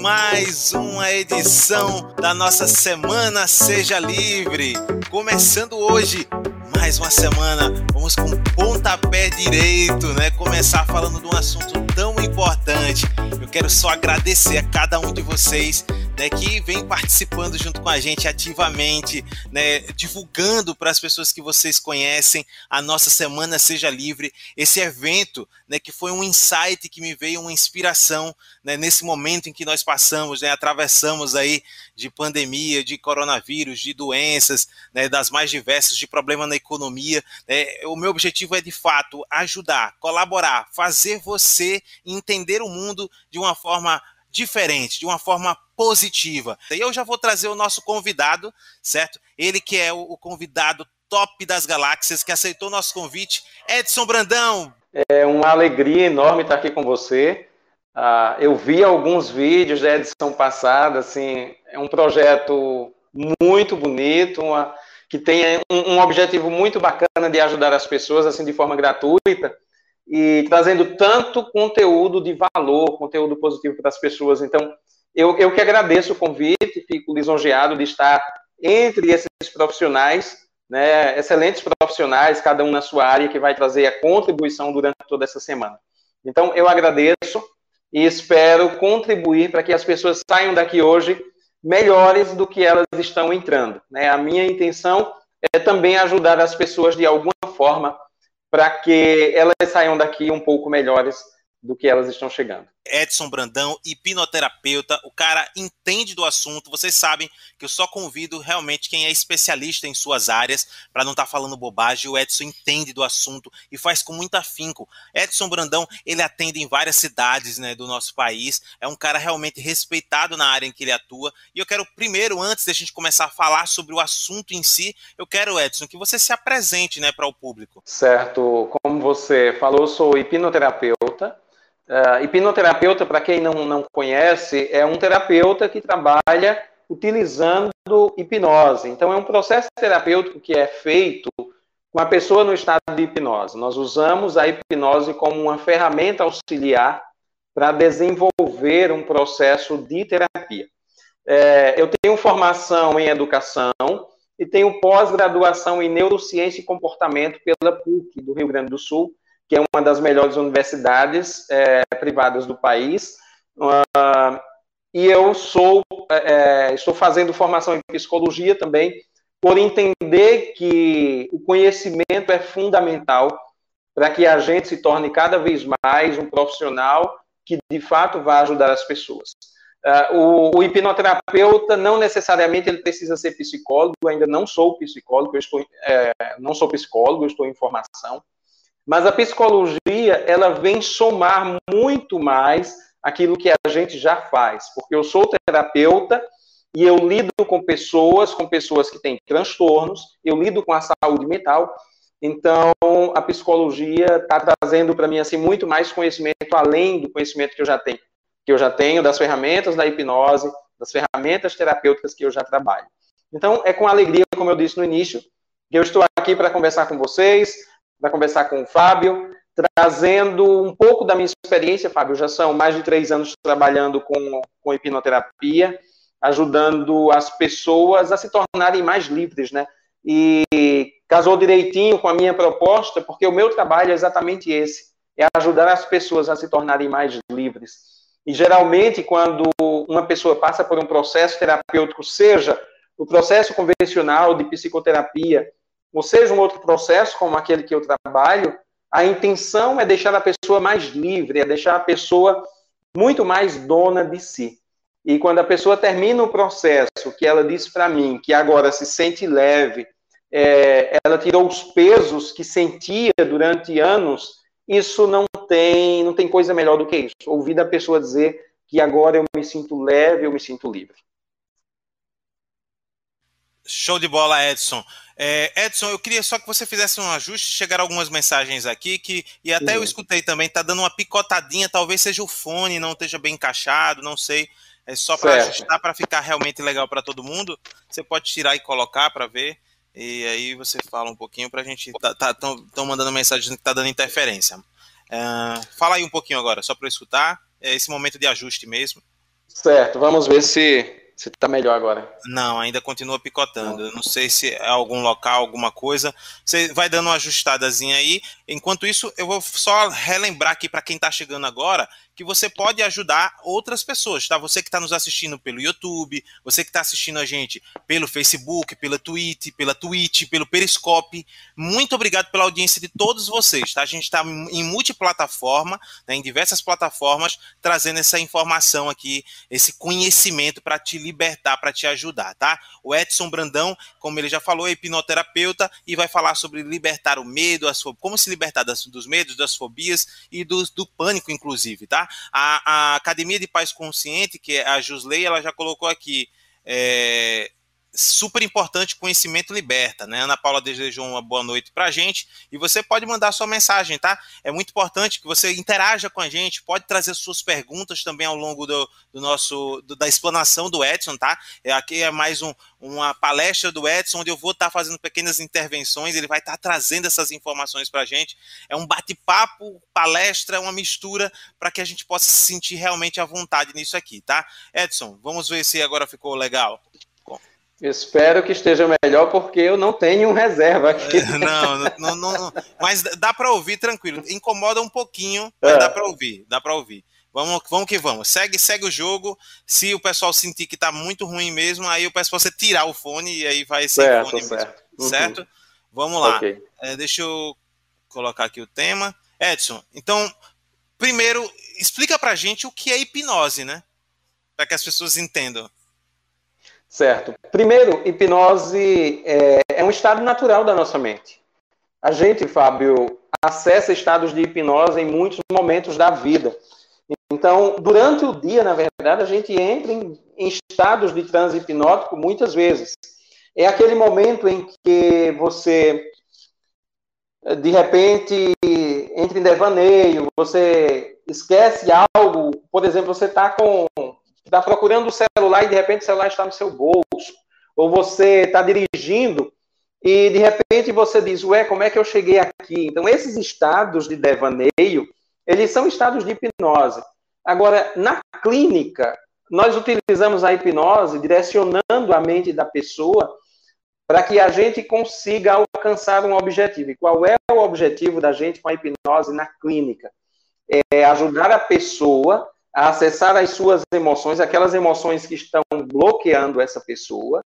mais uma edição da nossa Semana Seja Livre. Começando hoje, mais uma semana, vamos com pontapé direito, né? Começar falando de um assunto tão importante. Eu quero só agradecer a cada um de vocês né, que vem participando junto com a gente ativamente, né, divulgando para as pessoas que vocês conhecem a nossa Semana Seja Livre, esse evento né, que foi um insight que me veio, uma inspiração né, nesse momento em que nós passamos, né, atravessamos aí de pandemia, de coronavírus, de doenças, né, das mais diversas, de problema na economia. Né, o meu objetivo é, de fato, ajudar, colaborar, fazer você entender o mundo de uma forma diferente, de uma forma positiva. E eu já vou trazer o nosso convidado, certo? Ele que é o convidado top das galáxias, que aceitou nosso convite, Edson Brandão. É uma alegria enorme estar aqui com você. Uh, eu vi alguns vídeos da edição passada, assim, é um projeto muito bonito, uma, que tem um, um objetivo muito bacana de ajudar as pessoas, assim, de forma gratuita e trazendo tanto conteúdo de valor, conteúdo positivo para as pessoas. Então, eu, eu que agradeço o convite, fico lisonjeado de estar entre esses profissionais, né, excelentes profissionais, cada um na sua área, que vai trazer a contribuição durante toda essa semana. Então, eu agradeço e espero contribuir para que as pessoas saiam daqui hoje melhores do que elas estão entrando. Né? A minha intenção é também ajudar as pessoas de alguma forma para que elas saiam daqui um pouco melhores do que elas estão chegando. Edson Brandão, hipnoterapeuta, o cara entende do assunto. Vocês sabem que eu só convido realmente quem é especialista em suas áreas para não estar tá falando bobagem. O Edson entende do assunto e faz com muito afinco. Edson Brandão, ele atende em várias cidades né, do nosso país. É um cara realmente respeitado na área em que ele atua. E eu quero primeiro, antes da gente começar a falar sobre o assunto em si, eu quero, Edson, que você se apresente né, para o público. Certo. Como você falou, sou hipnoterapeuta Uh, hipnoterapeuta, para quem não, não conhece, é um terapeuta que trabalha utilizando hipnose. Então, é um processo terapêutico que é feito com a pessoa no estado de hipnose. Nós usamos a hipnose como uma ferramenta auxiliar para desenvolver um processo de terapia. É, eu tenho formação em educação e tenho pós-graduação em neurociência e comportamento pela PUC do Rio Grande do Sul que é uma das melhores universidades é, privadas do país. Uh, e eu sou, é, estou fazendo formação em psicologia também, por entender que o conhecimento é fundamental para que a gente se torne cada vez mais um profissional que de fato vai ajudar as pessoas. Uh, o, o, hipnoterapeuta não necessariamente ele precisa ser psicólogo, ainda não sou psicólogo, estou, é, não sou psicólogo, estou em formação. Mas a psicologia, ela vem somar muito mais aquilo que a gente já faz, porque eu sou terapeuta e eu lido com pessoas, com pessoas que têm transtornos, eu lido com a saúde mental, então a psicologia está trazendo para mim assim muito mais conhecimento além do conhecimento que eu já tenho, que eu já tenho das ferramentas da hipnose, das ferramentas terapêuticas que eu já trabalho. Então é com alegria, como eu disse no início, que eu estou aqui para conversar com vocês, para conversar com o Fábio, trazendo um pouco da minha experiência, Fábio. Já são mais de três anos trabalhando com, com hipnoterapia, ajudando as pessoas a se tornarem mais livres, né? E casou direitinho com a minha proposta, porque o meu trabalho é exatamente esse: é ajudar as pessoas a se tornarem mais livres. E geralmente, quando uma pessoa passa por um processo terapêutico, seja o processo convencional de psicoterapia, ou seja, um outro processo como aquele que eu trabalho, a intenção é deixar a pessoa mais livre, é deixar a pessoa muito mais dona de si. E quando a pessoa termina o processo, que ela diz para mim que agora se sente leve, é, ela tirou os pesos que sentia durante anos, isso não tem, não tem coisa melhor do que isso. Ouvir da pessoa dizer que agora eu me sinto leve, eu me sinto livre. Show de bola, Edson. É, Edson, eu queria só que você fizesse um ajuste. Chegaram algumas mensagens aqui que e até eu escutei também. Tá dando uma picotadinha. Talvez seja o fone, não esteja bem encaixado, não sei. É só para ajustar para ficar realmente legal para todo mundo. Você pode tirar e colocar para ver. E aí você fala um pouquinho para a gente. Tá, tá, tão mandando mensagem que tá dando interferência. Uh, fala aí um pouquinho agora, só para eu escutar. É esse momento de ajuste mesmo. Certo, vamos ver se se está melhor agora. Não, ainda continua picotando. Eu não sei se é algum local, alguma coisa. Você vai dando uma ajustadazinha aí. Enquanto isso, eu vou só relembrar aqui para quem está chegando agora que você pode ajudar outras pessoas, tá? Você que está nos assistindo pelo YouTube, você que está assistindo a gente pelo Facebook, pela Twitch, pela Twitch, pelo Periscope. Muito obrigado pela audiência de todos vocês, tá? A gente está em multiplataforma, né, em diversas plataformas, trazendo essa informação aqui, esse conhecimento para te libertar, para te ajudar, tá? O Edson Brandão, como ele já falou, é hipnoterapeuta e vai falar sobre libertar o medo, as, como se libertar das, dos medos, das fobias e do, do pânico, inclusive, tá? A, a Academia de Paz Consciente, que é a Jusley, ela já colocou aqui. É, super importante, conhecimento liberta, né? Ana Paula desejou uma boa noite pra gente e você pode mandar sua mensagem, tá? É muito importante que você interaja com a gente, pode trazer suas perguntas também ao longo do, do nosso, do, da explanação do Edson, tá? É, aqui é mais um, uma palestra do Edson, onde eu vou estar tá fazendo pequenas intervenções, ele vai estar tá trazendo essas informações pra gente. É um bate-papo, palestra, uma mistura para que a gente possa se sentir realmente à vontade nisso aqui, tá? Edson, vamos ver se agora ficou legal. Espero que esteja melhor, porque eu não tenho reserva aqui. É, não, não, não, não mas dá para ouvir tranquilo. Incomoda um pouquinho, mas é. dá para ouvir, dá para ouvir. Vamos, vamos que vamos. Segue, segue o jogo. Se o pessoal sentir que tá muito ruim mesmo, aí eu peço para você tirar o fone e aí vai ser certo, fone certo. mesmo. Uhum. Certo? Vamos lá. Okay. É, deixa eu colocar aqui o tema. Edson, então, primeiro, explica pra gente o que é hipnose, né? Para que as pessoas entendam. Certo. Primeiro, hipnose é, é, um estado natural da nossa mente. A gente, Fábio, acessa estados de hipnose em muitos momentos da vida. Então, durante o dia, na verdade, a gente entra em, em estados de transe hipnótico muitas vezes. É aquele momento em que você, de repente, entra em devaneio, você esquece algo, por exemplo, você está com está procurando o celular e de repente o celular está no seu bolso. Ou você está dirigindo e de repente você diz, ué, como é que eu cheguei aqui? Então, esses estados de devaneio, eles são estados de hipnose. Agora, na clínica, nós utilizamos a hipnose direcionando a mente da pessoa para que a gente consiga alcançar um objetivo. E qual é o objetivo da gente com a hipnose na clínica? É ajudar a pessoa a acessar as suas emoções, aquelas emoções que estão bloqueando essa pessoa,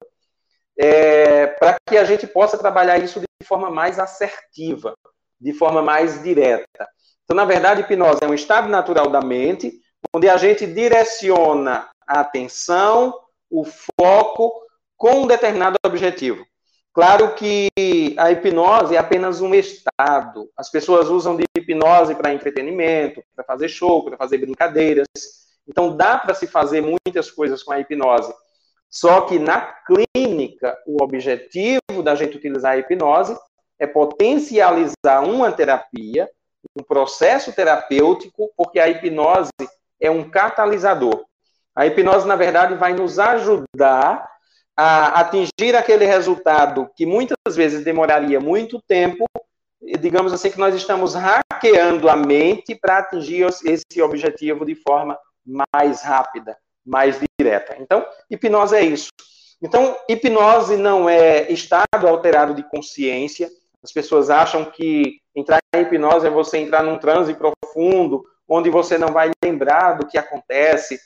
é, para que a gente possa trabalhar isso de forma mais assertiva, de forma mais direta. Então, na verdade, hipnose é um estado natural da mente, onde a gente direciona a atenção, o foco com um determinado objetivo. Claro que a hipnose é apenas um estado. As pessoas usam de hipnose para entretenimento, para fazer show, para fazer brincadeiras. Então dá para se fazer muitas coisas com a hipnose. Só que na clínica, o objetivo da gente utilizar a hipnose é potencializar uma terapia, um processo terapêutico, porque a hipnose é um catalisador. A hipnose, na verdade, vai nos ajudar a atingir aquele resultado que muitas vezes demoraria muito tempo, digamos assim que nós estamos hackeando a mente para atingir esse objetivo de forma mais rápida, mais direta. Então, hipnose é isso. Então, hipnose não é estado alterado de consciência. As pessoas acham que entrar em hipnose é você entrar num transe profundo, onde você não vai lembrar do que acontece,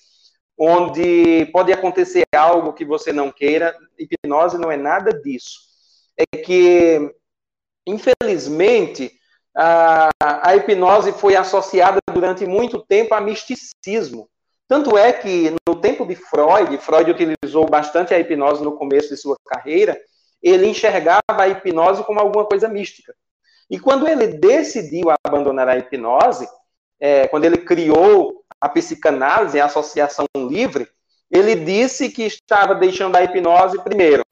onde pode acontecer algo que você não queira. Hipnose não é nada disso. É que, infelizmente, a, a hipnose foi associada durante muito tempo a misticismo. Tanto é que, no tempo de Freud, Freud utilizou bastante a hipnose no começo de sua carreira, ele enxergava a hipnose como alguma coisa mística. E quando ele decidiu abandonar a hipnose, é, quando ele criou a psicanálise, a associação livre, ele disse que estava deixando a hipnose primeiro.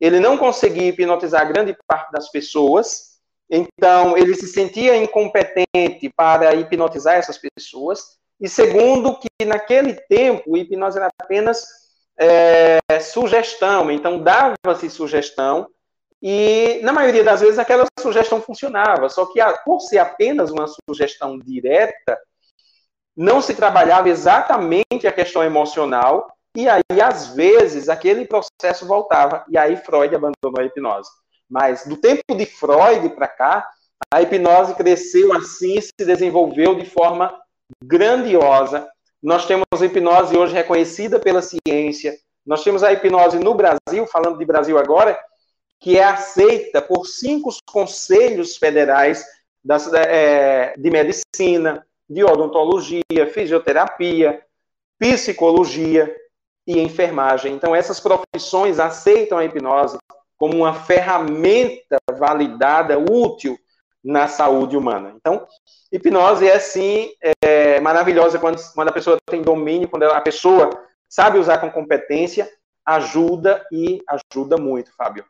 Ele não conseguia hipnotizar grande parte das pessoas, então ele se sentia incompetente para hipnotizar essas pessoas. E segundo, que naquele tempo, hipnose era apenas é, sugestão, então dava-se sugestão, e na maioria das vezes aquela sugestão funcionava, só que por ser apenas uma sugestão direta, não se trabalhava exatamente a questão emocional, e aí, às vezes, aquele processo voltava, e aí Freud abandonou a hipnose. Mas do tempo de Freud para cá, a hipnose cresceu assim, se desenvolveu de forma grandiosa. Nós temos a hipnose hoje reconhecida pela ciência. Nós temos a hipnose no Brasil, falando de Brasil agora, que é aceita por cinco conselhos federais das, é, de medicina, de odontologia, fisioterapia, psicologia e enfermagem. Então, essas profissões aceitam a hipnose como uma ferramenta validada, útil na saúde humana. Então, hipnose é sim é, maravilhosa quando, quando a pessoa tem domínio, quando a pessoa sabe usar com competência, ajuda e ajuda muito, Fábio.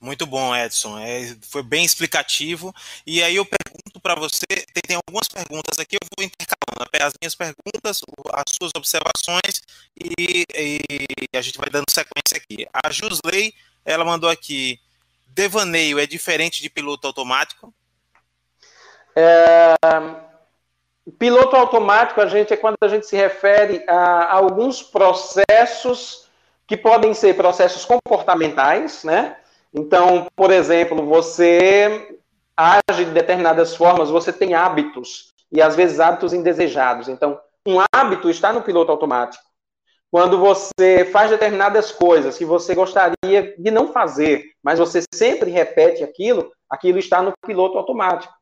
Muito bom, Edson. É, foi bem explicativo. E aí eu pergunto para você, tem, tem, algumas perguntas aqui, eu vou intercalando as minhas perguntas, as suas observações e, e, a gente vai dando sequência aqui. A Jusley, ela mandou aqui, devaneio é diferente de piloto automático? É, piloto automático, a gente é quando a gente se refere a alguns processos que podem ser processos comportamentais, né? Então, por exemplo, você age de determinadas formas, você tem hábitos, e às vezes hábitos indesejados. Então, um hábito está no piloto automático. Quando você faz determinadas coisas que você gostaria de não fazer, mas você sempre repete aquilo, aquilo está no piloto automático,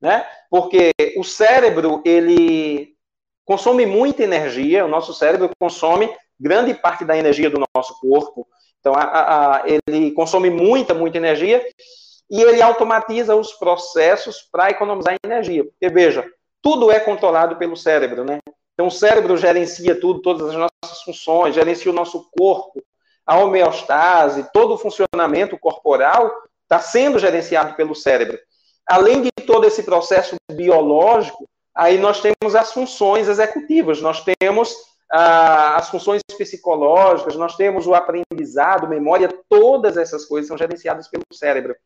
né? Porque o cérebro, ele consome muita energia, o nosso cérebro consome grande parte da energia do nosso corpo. Então, a, a, ele consome muita, muita energia e ele automatiza os processos para economizar energia. Porque, veja, tudo é controlado pelo cérebro, né? Então, o cérebro gerencia tudo, todas as nossas funções, gerencia o nosso corpo, a homeostase, todo o funcionamento corporal está sendo gerenciado pelo cérebro. Além de todo esse processo biológico, aí nós temos as funções executivas, nós temos as funções psicológicas, nós temos o aprendizado, memória, todas essas coisas são gerenciadas pelo cérebro.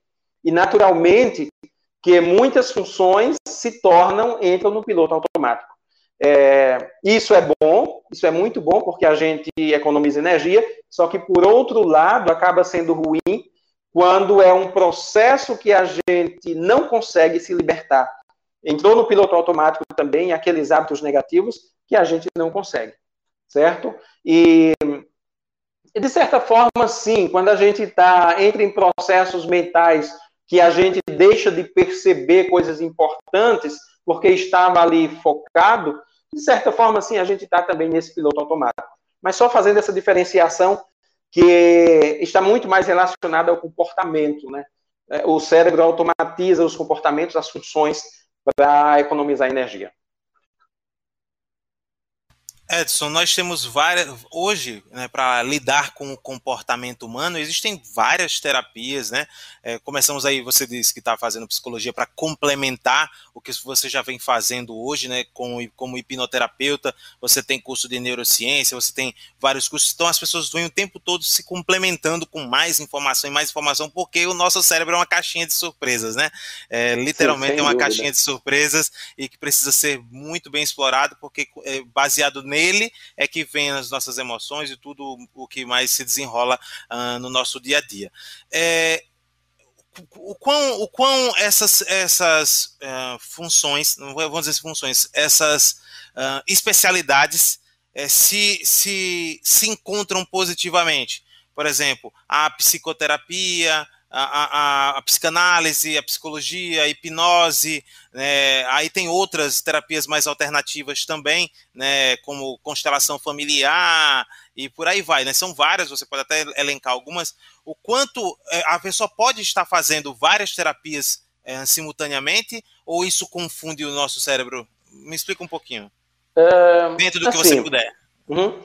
E, naturalmente, que muitas funções se tornam, entram no piloto automático. É, isso é bom, isso é muito bom, porque a gente economiza energia, só que, por outro lado, acaba sendo ruim quando é um processo que a gente não consegue se libertar. Entrou no piloto automático também aqueles hábitos negativos que a gente não consegue certo? E, de certa forma, sim, quando a gente está entra em processos mentais que a gente deixa de perceber coisas importantes porque estava ali focado, de certa forma, sim, a gente está também nesse piloto automático. Mas só fazendo essa diferenciação que está muito mais relacionada ao comportamento, né? É, o cérebro automatiza os comportamentos, as funções para economizar energia. Edson, nós temos várias. Hoje, né, para lidar com o comportamento humano, existem várias terapias, né? É, começamos aí, você disse que está fazendo psicologia para complementar o que você já vem fazendo hoje, né? Com, como hipnoterapeuta, você tem curso de neurociência, você tem vários cursos. Então, as pessoas vêm o tempo todo se complementando com mais informação e mais informação, porque o nosso cérebro é uma caixinha de surpresas, né? É, literalmente Sim, é uma dúvida. caixinha de surpresas e que precisa ser muito bem explorado, porque é baseado nele é que vem as nossas emoções e tudo o que mais se desenrola uh, no nosso dia a dia. É, o quão, o quão essas, essas uh, funções, vamos dizer funções, essas uh, especialidades uh, se, se, se encontram positivamente. Por exemplo, a psicoterapia, a, a, a, psicanálise, a psicologia, a hipnose, né? aí tem outras terapias mais alternativas também, né? como constelação familiar e por aí vai, né? São várias, você pode até elencar algumas. O quanto é, a pessoa pode estar fazendo várias terapias é, simultaneamente ou isso confunde o nosso cérebro? Me explica um pouquinho. Uh, Dentro do assim, que você puder. Uhum.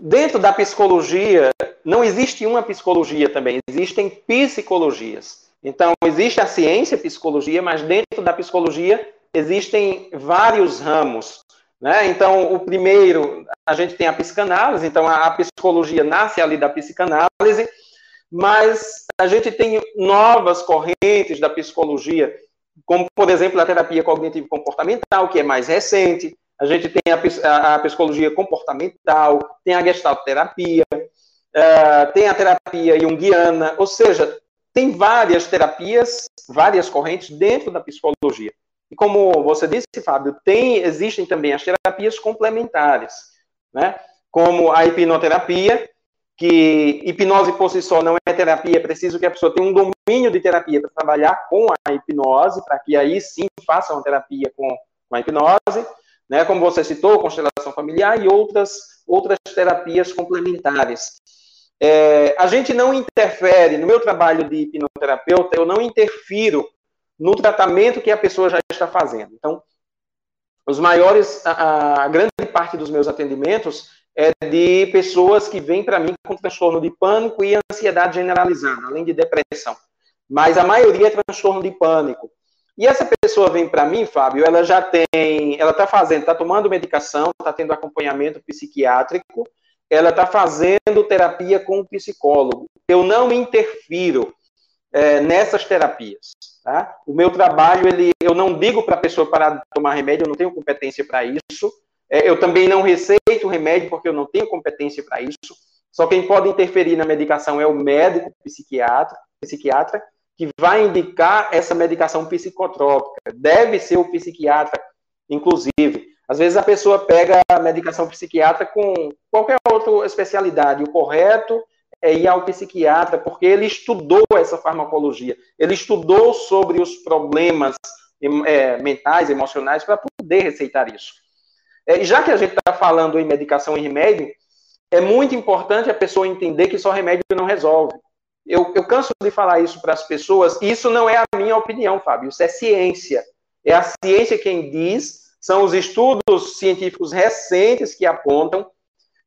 Dentro da psicologia, não existe uma psicologia também, existem psicologias. Então, existe a ciência, a psicologia, mas dentro da psicologia existem vários ramos. Né? Então, o primeiro, a gente tem a psicanálise, então a, a psicologia nasce ali da psicanálise, mas a gente tem novas correntes da psicologia como, por exemplo, a terapia cognitivo-comportamental, que é mais recente, a gente tem a, a, psicologia comportamental, tem a gestalterapia, uh, tem a terapia junguiana, ou seja, tem várias terapias, várias correntes dentro da psicologia. E como você disse, Fábio, tem, existem também as terapias complementares, né? como a hipnoterapia, que hipnose por si só não é terapia, é preciso que a pessoa tenha um domínio de terapia para trabalhar com a hipnose, para que aí sim faça uma terapia com, com a hipnose, né? como você citou, constelação familiar e outras, outras terapias complementares. É, a gente não interfere, no meu trabalho de hipnoterapeuta, eu não interfiro no tratamento que a pessoa já está fazendo. Então, os maiores, a, a grande parte dos meus atendimentos é de pessoas que vêm para mim com transtorno de pânico e ansiedade generalizada, além de depressão. Mas a maioria é transtorno de pânico. E essa pessoa vem para mim, Fábio, ela já tem, ela está fazendo, está tomando medicação, está tendo acompanhamento psiquiátrico, ela está fazendo terapia com o psicólogo. Eu não interfiro é, nessas terapias. Tá? O meu trabalho, ele, eu não digo para a pessoa parar de tomar remédio, eu não tenho competência para isso. É, eu também não receito remédio porque eu não tenho competência para isso. Só quem pode interferir na medicação é o médico psiquiatra, psiquiatra que vai indicar essa medicação psicotrópica. Deve ser o psiquiatra, inclusive. Às vezes a pessoa pega a medicação psiquiatra com qualquer outra especialidade. O correto é ir ao psiquiatra, porque ele estudou essa farmacologia, ele estudou sobre os problemas é, mentais, emocionais, para poder receitar isso. É, já que a gente está falando em medicação e remédio, é muito importante a pessoa entender que só remédio não resolve. Eu, eu canso de falar isso para as pessoas, e isso não é a minha opinião, Fábio, isso é ciência. É a ciência quem diz são os estudos científicos recentes que apontam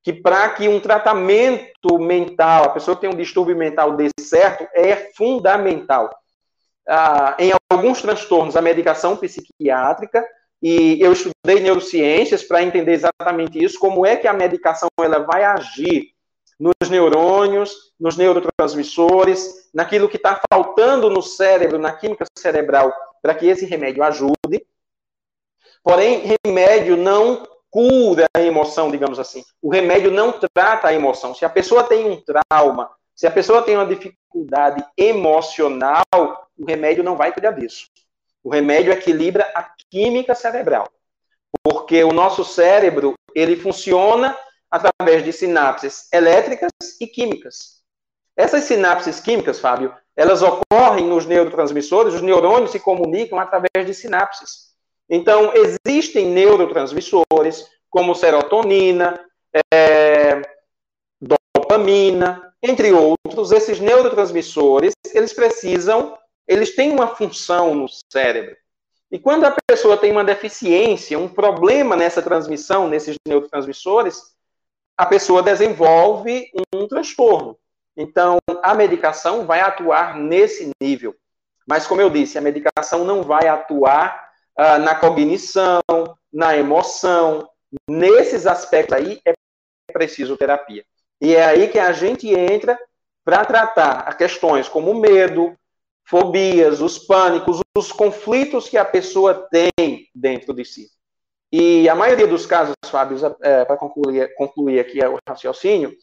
que para que um tratamento mental, a pessoa que tem um distúrbio mental dê certo, é fundamental. Ah, em alguns transtornos, a medicação psiquiátrica, e eu estudei neurociências para entender exatamente isso, como é que a medicação ela vai agir nos neurônios, nos neurotransmissores, naquilo que está faltando no cérebro, na química cerebral, para que esse remédio ajude. Porém, remédio não cura a emoção, digamos assim. O remédio não trata a emoção. Se a pessoa tem um trauma, se a pessoa tem uma dificuldade emocional, o remédio não vai cuidar disso. O remédio equilibra a química cerebral. Porque o nosso cérebro, ele funciona através de sinapses elétricas e químicas. Essas sinapses químicas, Fábio, elas ocorrem nos neurotransmissores, os neurônios se comunicam através de sinapses. Então, existem neurotransmissores, como serotonina, é, dopamina, entre outros. Esses neurotransmissores, eles precisam, eles têm uma função no cérebro. E quando a pessoa tem uma deficiência, um problema nessa transmissão, nesses neurotransmissores, a pessoa desenvolve um transtorno. Então, a medicação vai atuar nesse nível. Mas, como eu disse, a medicação não vai atuar uh, na cognição, na emoção. Nesses aspectos aí é preciso terapia. E é aí que a gente entra para tratar questões como medo, fobias, os pânicos, os conflitos que a pessoa tem dentro de si. E a maioria dos casos, Fábio, é, para concluir, concluir aqui o raciocínio,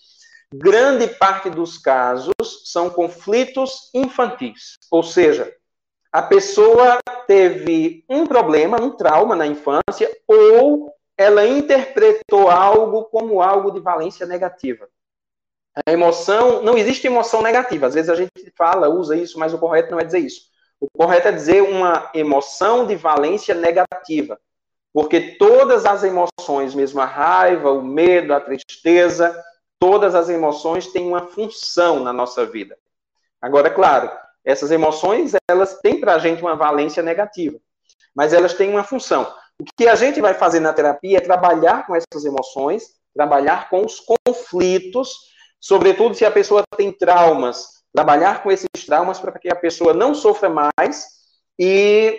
grande parte dos casos são conflitos infantis. Ou seja, a pessoa teve um problema, um trauma na infância, ou ela interpretou algo como algo de valência negativa. A emoção, não existe emoção negativa. Às vezes a gente fala, usa isso, mas o correto não é dizer isso. O correto é dizer uma emoção de valência negativa. Porque todas as emoções, mesmo a raiva, o medo, a tristeza, todas as emoções têm uma função na nossa vida. Agora, é claro, essas emoções, elas têm para a gente uma valência negativa, mas elas têm uma função. O que a gente vai fazer na terapia é trabalhar com essas emoções, trabalhar com os conflitos, sobretudo se a pessoa tem traumas, trabalhar com esses traumas para que a pessoa não sofra mais e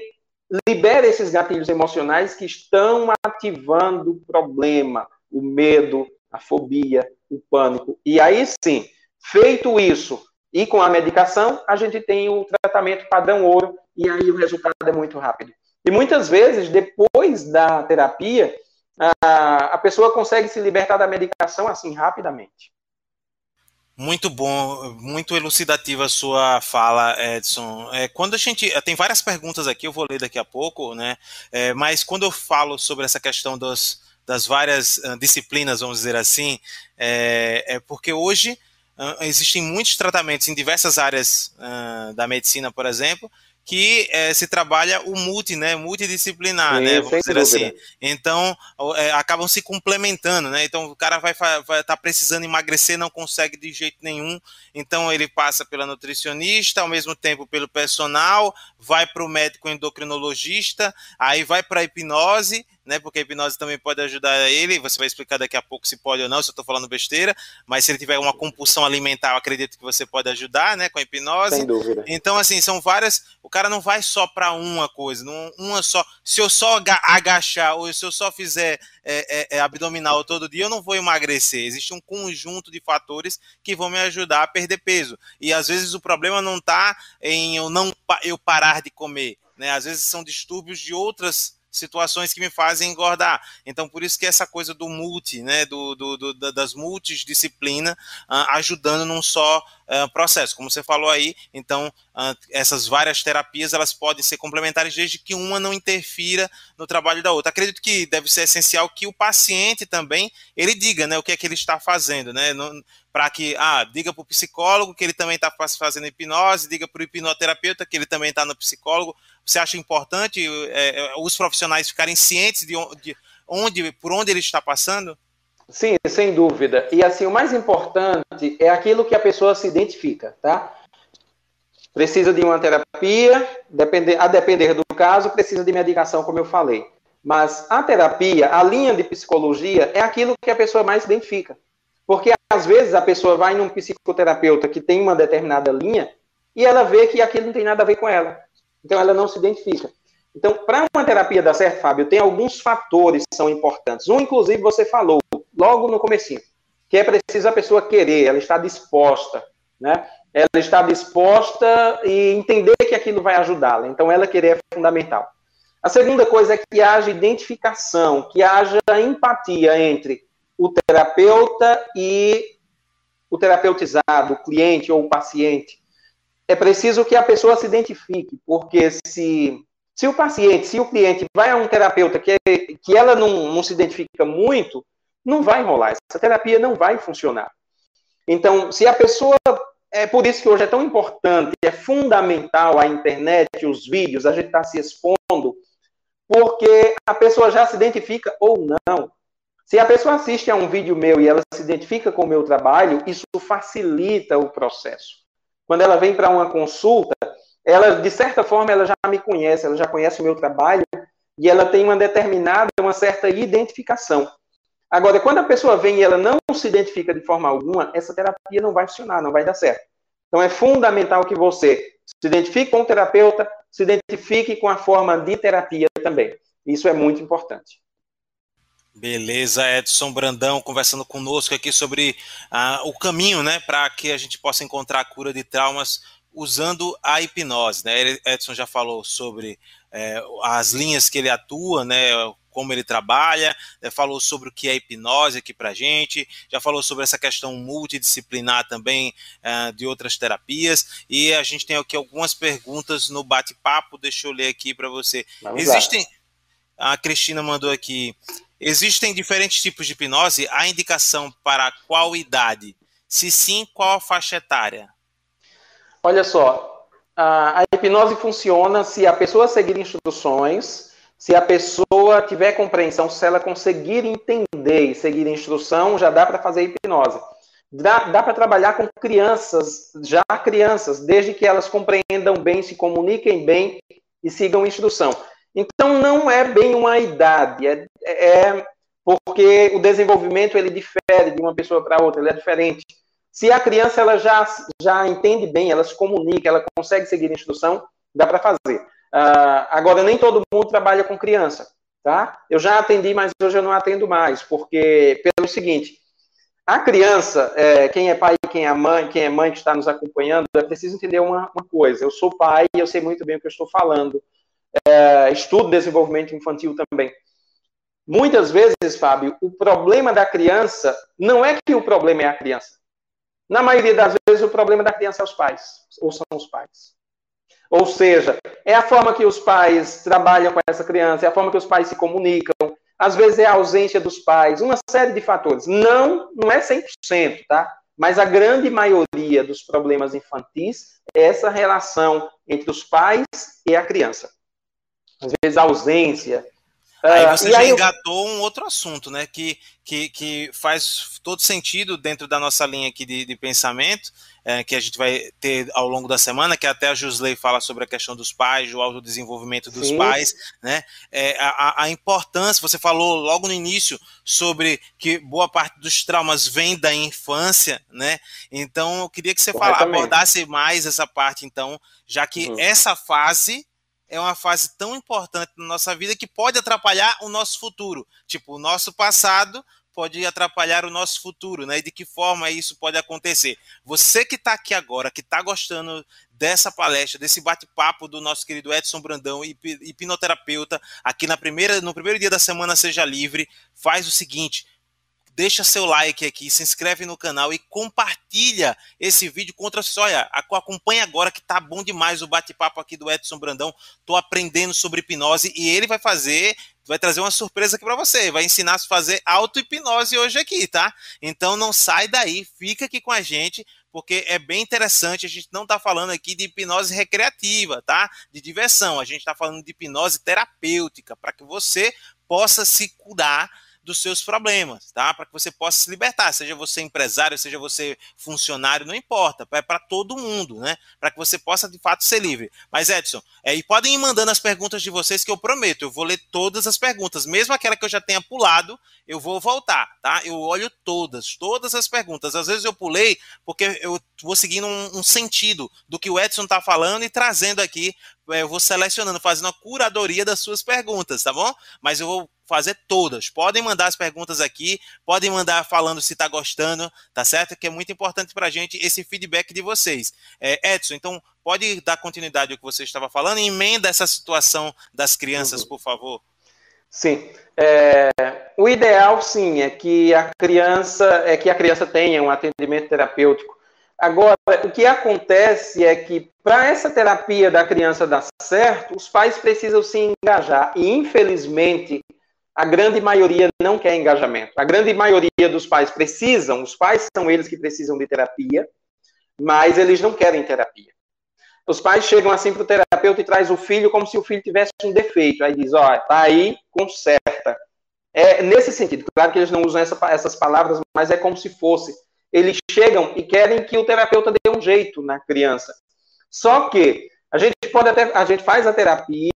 libere esses gatilhos emocionais que estão ativando o problema, o medo, a fobia, o pânico. E aí sim, feito isso, e com a medicação, a gente tem o tratamento padrão ouro, e aí o resultado é muito rápido. E muitas vezes, depois da terapia, a, a pessoa consegue se libertar da medicação assim rapidamente. Muito bom, muito elucidativa a sua fala, Edson. É, quando a gente tem várias perguntas aqui, eu vou ler daqui a pouco, né? É, mas quando eu falo sobre essa questão dos, das várias disciplinas, vamos dizer assim, é, é porque hoje uh, existem muitos tratamentos em diversas áreas uh, da medicina, por exemplo, que é, se trabalha o multi, né, multidisciplinar, Sim, né, vamos dizer dúvida. assim. Então, é, acabam se complementando, né? Então, o cara vai estar tá precisando emagrecer, não consegue de jeito nenhum, então ele passa pela nutricionista, ao mesmo tempo pelo personal, vai para o médico endocrinologista, aí vai para a hipnose, né? Porque a hipnose também pode ajudar ele. Você vai explicar daqui a pouco se pode ou não, se eu estou falando besteira. Mas se ele tiver uma compulsão alimentar, eu acredito que você pode ajudar, né? Com a hipnose. Sem dúvida. Então, assim, são várias. O cara não vai só para uma coisa, não, uma só. Se eu só agachar ou se eu só fizer é, é, é, abdominal todo dia, eu não vou emagrecer. Existe um conjunto de fatores que vão me ajudar a perder peso. E às vezes o problema não está em eu não eu parar de comer. Né? Às vezes são distúrbios de outras situações que me fazem engordar. Então, por isso que essa coisa do multi, né, do, do, do das multidisciplinas, uh, ajudando num só uh, processo. Como você falou aí, então, uh, essas várias terapias, elas podem ser complementares desde que uma não interfira no trabalho da outra. Acredito que deve ser essencial que o paciente também, ele diga, né, o que é que ele está fazendo, né, para que, ah, diga para o psicólogo que ele também está fazendo hipnose, diga para o hipnoterapeuta que ele também está no psicólogo, você acha importante é, é, os profissionais ficarem cientes de onde, onde, por onde ele está passando? Sim, sem dúvida. E assim, o mais importante é aquilo que a pessoa se identifica, tá? Precisa de uma terapia, depender, a depender do caso, precisa de medicação, como eu falei. Mas a terapia, a linha de psicologia, é aquilo que a pessoa mais se identifica. Porque às vezes a pessoa vai num psicoterapeuta que tem uma determinada linha e ela vê que aquilo não tem nada a ver com ela. Então ela não se identifica. Então, para uma terapia dar certo, Fábio, tem alguns fatores que são importantes. Um, inclusive, você falou logo no comecinho, que é preciso a pessoa querer, ela está disposta, né? Ela está disposta e entender que aquilo vai ajudá-la. Então, ela querer é fundamental. A segunda coisa é que haja identificação, que haja empatia entre o terapeuta e o terapeutizado, o cliente ou o paciente é preciso que a pessoa se identifique, porque se, se o paciente, se o cliente vai a um terapeuta que, que ela não, não se identifica muito, não vai rolar, essa terapia não vai funcionar. Então, se a pessoa. É por isso que hoje é tão importante, é fundamental a internet, os vídeos, a gente está se expondo, porque a pessoa já se identifica ou não. Se a pessoa assiste a um vídeo meu e ela se identifica com o meu trabalho, isso facilita o processo quando ela vem para uma consulta, ela, de certa forma, ela já me conhece, ela já conhece o meu trabalho e ela tem uma determinada, uma certa identificação. Agora, quando a pessoa vem e ela não se identifica de forma alguma, essa terapia não vai funcionar, não vai dar certo. Então, é fundamental que você se identifique com o terapeuta, se identifique com a forma de terapia também. Isso é muito importante. Beleza, Edson Brandão conversando conosco aqui sobre ah, o caminho, né, para que a gente possa encontrar a cura de traumas usando a hipnose, né? Edson já falou sobre é, as linhas que ele atua, né, como ele trabalha, né, falou sobre o que é hipnose aqui para gente, já falou sobre essa questão multidisciplinar também é, de outras terapias, e a gente tem aqui algumas perguntas no bate-papo, deixa eu ler aqui para você. Vamos Existem. Lá. A Cristina mandou aqui. Existem diferentes tipos de hipnose. Há indicação para qual idade? Se sim, qual a faixa etária? Olha só, a, hipnose funciona se a pessoa seguir instruções, se a pessoa tiver compreensão, se ela conseguir entender e seguir instrução, já dá para fazer hipnose. Dá, dá para trabalhar com crianças, já crianças, desde que elas compreendam bem, se comuniquem bem e sigam instrução. Então não é bem uma idade, é, é porque o desenvolvimento ele difere de uma pessoa para outra, ele é diferente. Se a criança ela já, já entende bem, ela se comunica, ela consegue seguir a instrução, dá para fazer. Uh, agora, nem todo mundo trabalha com criança, tá? Eu já atendi, mas hoje eu não atendo mais, porque, pelo seguinte, A criança, é, quem é pai, quem é mãe, quem é mãe que está nos acompanhando, é preciso entender uma, uma coisa. Eu sou pai e eu sei muito bem o que eu estou falando. É, estudo desenvolvimento infantil também. Muitas vezes, Fábio, o problema da criança não é que o problema é a criança. Na maioria das vezes, o problema da criança é os pais, ou são os pais. Ou seja, é a forma que os pais trabalham com essa criança, é a forma que os pais se comunicam, às vezes é a ausência dos pais, uma série de fatores. Não, não é 100%, tá? Mas a grande maioria dos problemas infantis é essa relação entre os pais e a criança. Às vezes a ausência. Aí ah, você uh, já aí engatou eu... um outro assunto, né? Que, que, que faz todo sentido dentro da nossa linha aqui de, de pensamento, é, que a gente vai ter ao longo da semana, que até a Josley fala sobre a questão dos pais, do autodesenvolvimento dos Sim. pais, né? É, a, a, importância, você falou logo no início sobre que boa parte dos traumas vem da infância, né? Então eu queria que você fala, abordasse mais essa parte, então, já que uhum. essa fase é uma fase tão importante na nossa vida que pode atrapalhar o nosso futuro. Tipo, o nosso passado pode atrapalhar o nosso futuro, né? E de que forma isso pode acontecer? Você que está aqui agora, que está gostando dessa palestra, desse bate-papo do nosso querido Edson Brandão, hipnoterapeuta, aqui na primeira, no primeiro dia da semana Seja Livre, faz o seguinte, deixa seu like aqui, se inscreve no canal e compartilha esse vídeo contra a Olha, acompanha agora que tá bom demais o bate-papo aqui do Edson Brandão. Tô aprendendo sobre hipnose e ele vai fazer, vai trazer uma surpresa aqui para você, vai ensinar a fazer auto-hipnose hoje aqui, tá? Então não sai daí, fica aqui com a gente, porque é bem interessante. A gente não está falando aqui de hipnose recreativa, tá? De diversão. A gente está falando de hipnose terapêutica, para que você possa se curar dos seus problemas, tá? Para que você possa se libertar, seja você empresário, seja você funcionário, não importa, é para todo mundo, né? Para que você possa de fato ser livre. Mas Edson, é, e podem ir mandando as perguntas de vocês que eu prometo, eu vou ler todas as perguntas, mesmo aquela que eu já tenha pulado, eu vou voltar, tá? Eu olho todas, todas as perguntas. Às vezes eu pulei porque eu vou seguindo um, um sentido do que o Edson está falando e trazendo aqui eu vou selecionando, fazendo a curadoria das suas perguntas, tá bom? Mas eu vou fazer todas. Podem mandar as perguntas aqui, podem mandar falando se está gostando, tá certo? Que é muito importante para a gente esse feedback de vocês. É, Edson, então pode dar continuidade ao que você estava falando e emenda essa situação das crianças, uhum. por favor. Sim. É, o ideal, sim, é que a criança é que a criança tenha um atendimento terapêutico Agora, o que acontece é que para essa terapia da criança dar certo, os pais precisam se engajar. E, infelizmente, a grande maioria não quer engajamento. A grande maioria dos pais precisam, os pais são eles que precisam de terapia, mas eles não querem terapia. Os pais chegam assim para o terapeuta e traz o filho como se o filho tivesse um defeito. Aí diz, ó, tá aí, conserta. É nesse sentido. Claro que eles não usam essa, essas palavras, mas é como se fosse eles chegam e querem que o terapeuta dê um jeito na criança. Só que a gente pode até, a gente faz a terapia,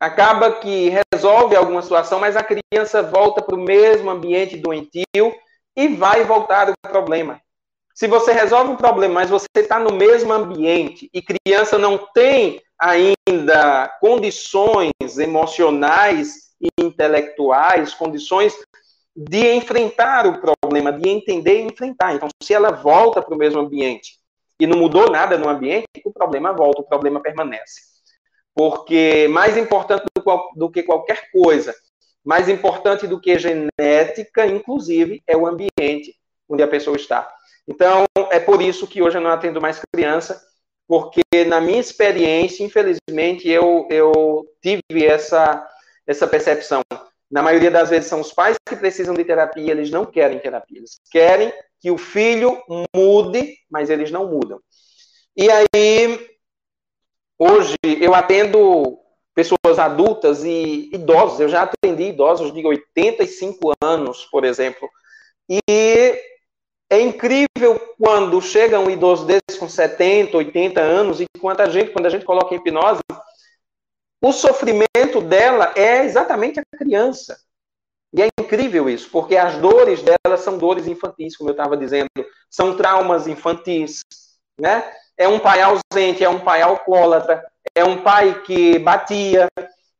acaba que resolve alguma situação, mas a criança volta para o mesmo ambiente doentio e vai voltar o problema. Se você resolve um problema, mas você está no mesmo ambiente e criança não tem ainda condições emocionais e intelectuais, condições de enfrentar o problema, de entender e enfrentar. Então, se ela volta para o mesmo ambiente e não mudou nada no ambiente, o problema volta, o problema permanece. Porque mais importante do, do que qualquer coisa, mais importante do que genética, inclusive, é o ambiente onde a pessoa está. Então, é por isso que hoje eu não atendo mais criança, porque na minha experiência, infelizmente, eu, eu tive essa, essa percepção na maioria das vezes são os pais que precisam de terapia, eles não querem terapia. Eles querem que o filho mude, mas eles não mudam. E aí, hoje, eu atendo pessoas adultas e idosos. Eu já atendi idosos de 85 anos, por exemplo. E é incrível quando chega um idoso desse com 70, 80 anos e quanta gente, quando a gente coloca hipnose, o sofrimento dela é exatamente a criança. E é incrível isso, porque as dores dela são dores infantis, como eu estava dizendo, são traumas infantis, né? É um pai ausente, é um pai alcoólatra, é um pai que batia,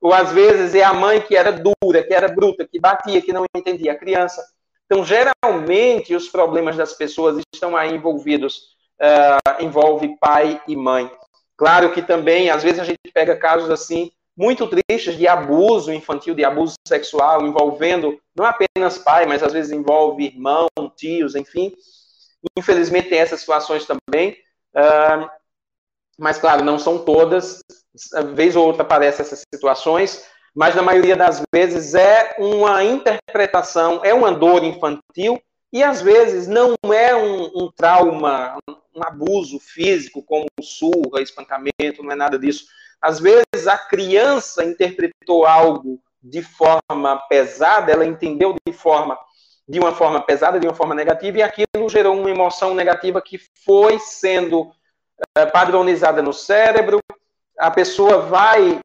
ou às vezes é a mãe que era dura, que era bruta, que batia, que não entendia a criança. Então, geralmente, os problemas das pessoas estão aí envolvidos, uh, envolve pai e mãe. Claro que também, às vezes, a gente pega casos assim, muito tristes de abuso infantil, de abuso sexual, envolvendo não apenas pai, mas às vezes envolve irmão, tios, enfim. Infelizmente tem essas situações também. Uh, mas, claro, não são todas. Vez ou outra aparecem essas situações mas na maioria das vezes é uma interpretação, é uma dor infantil, e às vezes não é um, um trauma, um abuso físico, como surra, espancamento, não é nada disso. Às vezes a criança interpretou algo de forma pesada, ela entendeu de forma de uma forma pesada, de uma forma negativa, e aquilo gerou uma emoção negativa que foi sendo é, padronizada no cérebro. A pessoa vai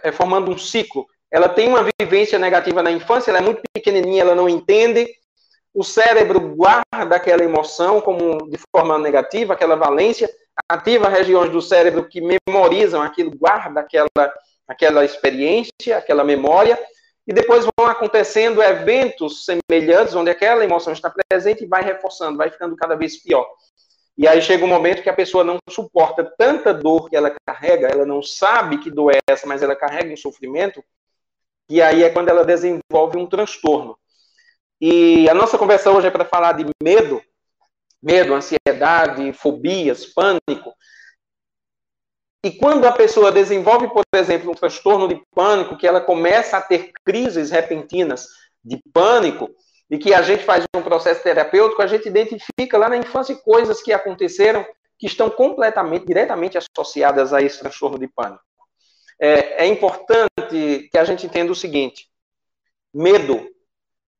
é, formando um ciclo. Ela tem uma vivência negativa na infância, ela é muito pequenininha, ela não entende. O cérebro guarda aquela emoção como de forma negativa, aquela valência, ativa regiões do cérebro que memorizam aquilo, guarda aquela, aquela experiência, aquela memória, e depois vão acontecendo eventos semelhantes, onde aquela emoção está presente e vai reforçando, vai ficando cada vez pior. E aí chega um momento que a pessoa não suporta tanta dor que ela carrega, ela não sabe que dor é essa, mas ela carrega um sofrimento, e aí é quando ela desenvolve um transtorno. E a nossa conversa hoje é para falar de medo, medo, ansiedade, fobias, pânico. E quando a pessoa desenvolve, por exemplo, um transtorno de pânico, que ela começa a ter crises repentinas de pânico, e que a gente faz um processo terapêutico, a gente identifica lá na infância coisas que aconteceram que estão completamente, diretamente associadas a esse transtorno de pânico. É, é importante que a gente entenda o seguinte: medo.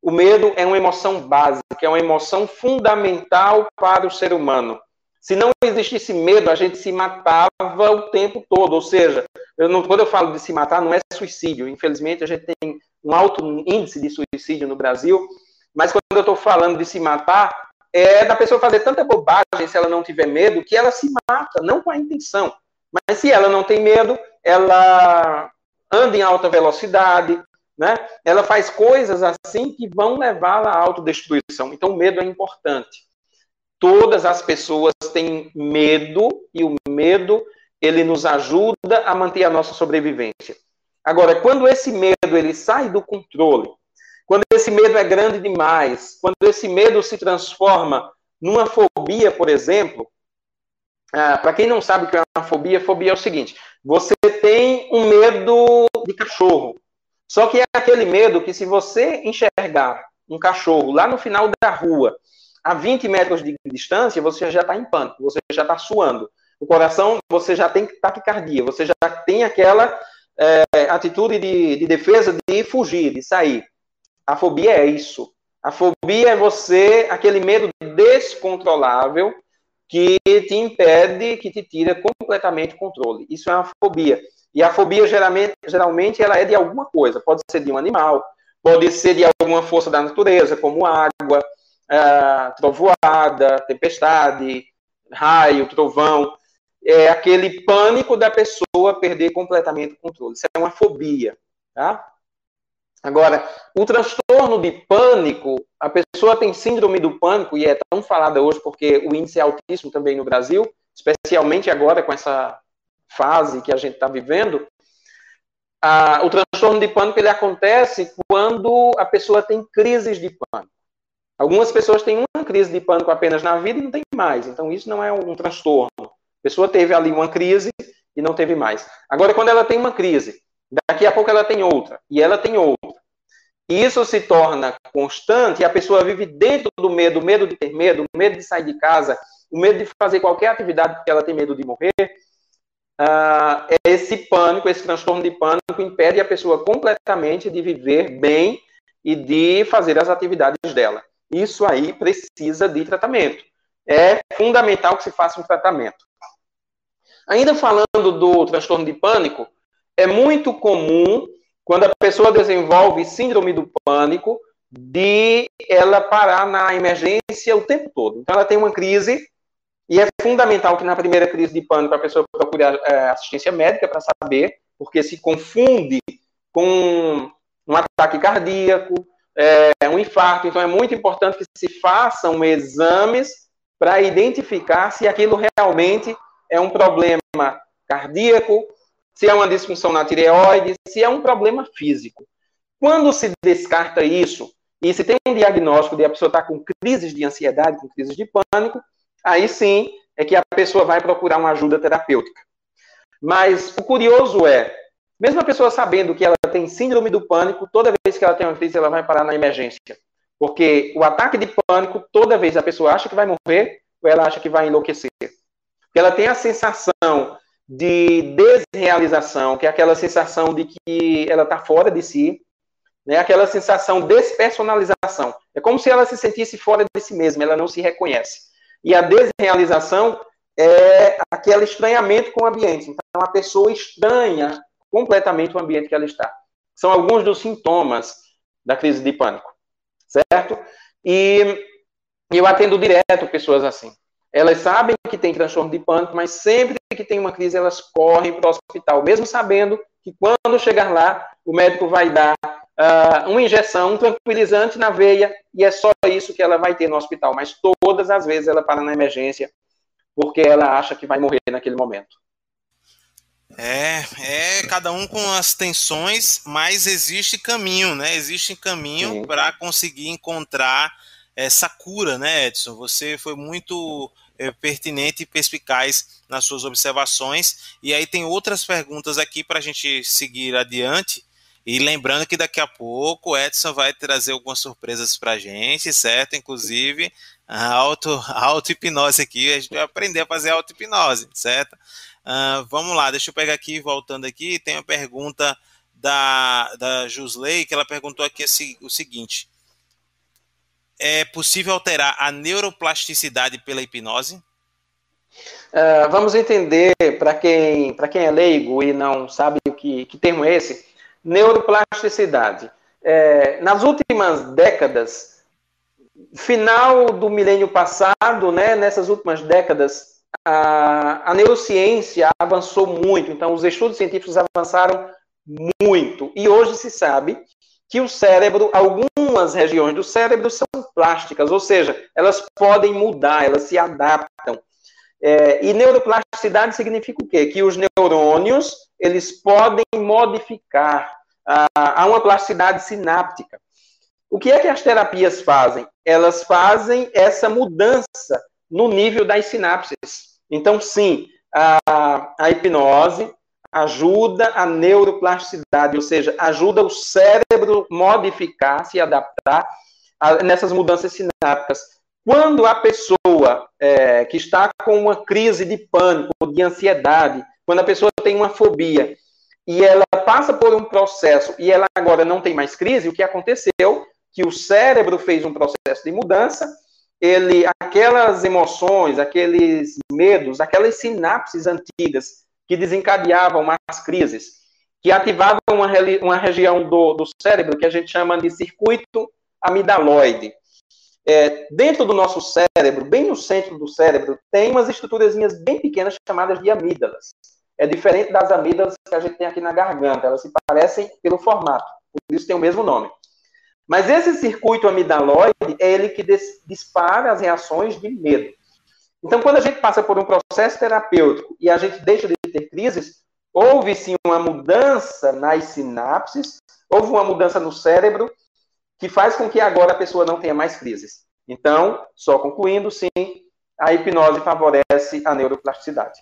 O medo é uma emoção básica, é uma emoção fundamental para o ser humano. Se não existisse medo, a gente se matava o tempo todo. Ou seja, eu não, quando eu falo de se matar, não é suicídio. Infelizmente, a gente tem um alto índice de suicídio no Brasil. Mas quando eu estou falando de se matar, é da pessoa fazer tanta bobagem se ela não tiver medo, que ela se mata, não com a intenção. Mas se ela não tem medo, ela anda em alta velocidade, né? Ela faz coisas assim que vão levá-la à autodestruição. Então, o medo é importante. Todas as pessoas têm medo e o medo ele nos ajuda a manter a nossa sobrevivência. Agora, quando esse medo ele sai do controle, quando esse medo é grande demais, quando esse medo se transforma numa fobia, por exemplo, ah, para quem não sabe o que é uma fobia, fobia é o seguinte: você tem um medo de cachorro. Só que é aquele medo que, se você enxergar um cachorro lá no final da rua, a 20 metros de distância, você já está em pânico, você já está suando. O coração, você já tem taquicardia, você já tem aquela é, atitude de, de defesa de fugir, de sair. A fobia é isso. A fobia é você, aquele medo descontrolável que te impede, que te tira completamente o controle. Isso é uma fobia. E a fobia, geralmente, geralmente, ela é de alguma coisa. Pode ser de um animal, pode ser de alguma força da natureza, como água, uh, trovoada, tempestade, raio, trovão. É aquele pânico da pessoa perder completamente o controle. Isso é uma fobia. Tá? Agora, o transtorno de pânico, a pessoa tem síndrome do pânico, e é tão falada hoje porque o índice é altíssimo também no Brasil, especialmente agora com essa fase que a gente está vivendo. O transtorno de pânico ele acontece quando a pessoa tem crises de pânico. Algumas pessoas têm uma crise de pânico apenas na vida e não tem mais. Então, isso não é um transtorno. A pessoa teve ali uma crise e não teve mais. Agora, quando ela tem uma crise Daqui a pouco ela tem outra, e ela tem outra. E isso se torna constante e a pessoa vive dentro do medo, o medo de ter medo, o medo de sair de casa, o medo de fazer qualquer atividade porque ela tem medo de morrer. Uh, esse pânico, esse transtorno de pânico impede a pessoa completamente de viver bem e de fazer as atividades dela. Isso aí precisa de tratamento. É fundamental que se faça um tratamento. Ainda falando do transtorno de pânico, é muito comum, quando a pessoa desenvolve síndrome do pânico, de ela parar na emergência o tempo todo. Então, ela tem uma crise, e é fundamental que na primeira crise de pânico a pessoa procure é, assistência médica para saber, porque se confunde com um ataque cardíaco, é, um infarto. Então, é muito importante que se façam exames para identificar se aquilo realmente é um problema cardíaco, se é uma disfunção na tireoide, se é um problema físico. Quando se descarta isso, e se tem um diagnóstico de a pessoa estar tá com crises de ansiedade, com crises de pânico, aí sim é que a pessoa vai procurar uma ajuda terapêutica. Mas o curioso é, mesmo a pessoa sabendo que ela tem síndrome do pânico, toda vez que ela tem uma crise, ela vai parar na emergência. Porque o ataque de pânico, toda vez a pessoa acha que vai morrer ou ela acha que vai enlouquecer. Porque ela tem a sensação de desrealização, que é aquela sensação de que ela está fora de si, né? aquela sensação de despersonalização. É como se ela se sentisse fora de si mesma, ela não se reconhece. E a desrealização é aquele estranhamento com o ambiente. Então, a pessoa estranha completamente o ambiente que ela está. São alguns dos sintomas da crise de pânico, certo? E eu atendo direto pessoas assim. Elas sabem que tem transtorno de pânico, mas sempre que tem uma crise, elas correm para o hospital, mesmo sabendo que quando chegar lá, o médico vai dar uh, uma injeção, um tranquilizante na veia, e é só isso que ela vai ter no hospital. Mas todas as vezes ela para na emergência, porque ela acha que vai morrer naquele momento. É, é cada um com as tensões, mas existe caminho, né? Existe caminho para conseguir encontrar essa cura, né, Edson? Você foi muito é, pertinente e perspicaz nas suas observações. E aí tem outras perguntas aqui para a gente seguir adiante. E lembrando que daqui a pouco o Edson vai trazer algumas surpresas para a gente, certo? Inclusive a auto, auto-hipnose aqui, a gente vai aprender a fazer auto-hipnose, certo? Uh, vamos lá, deixa eu pegar aqui, voltando aqui, tem uma pergunta da, da Jusley, que ela perguntou aqui o seguinte, é possível alterar a neuroplasticidade pela hipnose? Uh, vamos entender, para quem, quem é leigo e não sabe o que, que termo é esse, neuroplasticidade. É, nas últimas décadas, final do milênio passado, né, nessas últimas décadas, a, a neurociência avançou muito, então os estudos científicos avançaram muito. E hoje se sabe que o cérebro, algumas regiões do cérebro são plásticas, ou seja, elas podem mudar, elas se adaptam. É, e neuroplasticidade significa o quê? Que os neurônios, eles podem modificar a, uma plasticidade sináptica. O que é que as terapias fazem? Elas fazem essa mudança no nível das sinapses. Então, sim, a, a hipnose ajuda a neuroplasticidade, ou seja, ajuda o cérebro modificar, se adaptar a, nessas mudanças sinápticas. Quando a pessoa é, que está com uma crise de pânico, de ansiedade, quando a pessoa tem uma fobia, e ela passa por um processo e ela agora não tem mais crise, o que aconteceu? Que o cérebro fez um processo de mudança, ele, aquelas emoções, aqueles medos, aquelas sinapses antigas que desencadeavam as crises, que ativavam uma, uma região do, do cérebro que a gente chama de circuito amidaloide. É, dentro do nosso cérebro, bem no centro do cérebro, tem umas estruturas bem pequenas chamadas de amígdalas é diferente das amígdalas que a gente tem aqui na garganta. Elas se parecem pelo formato, por isso tem o mesmo nome. Mas esse circuito amidaloide é ele que dispara as reações de medo. Então, quando a gente passa por um processo terapêutico e a gente deixa de ter crises, houve sim uma mudança nas sinapses, houve uma mudança no cérebro, que faz com que agora a pessoa não tenha mais crises. Então, só concluindo, sim, a hipnose favorece a neuroplasticidade.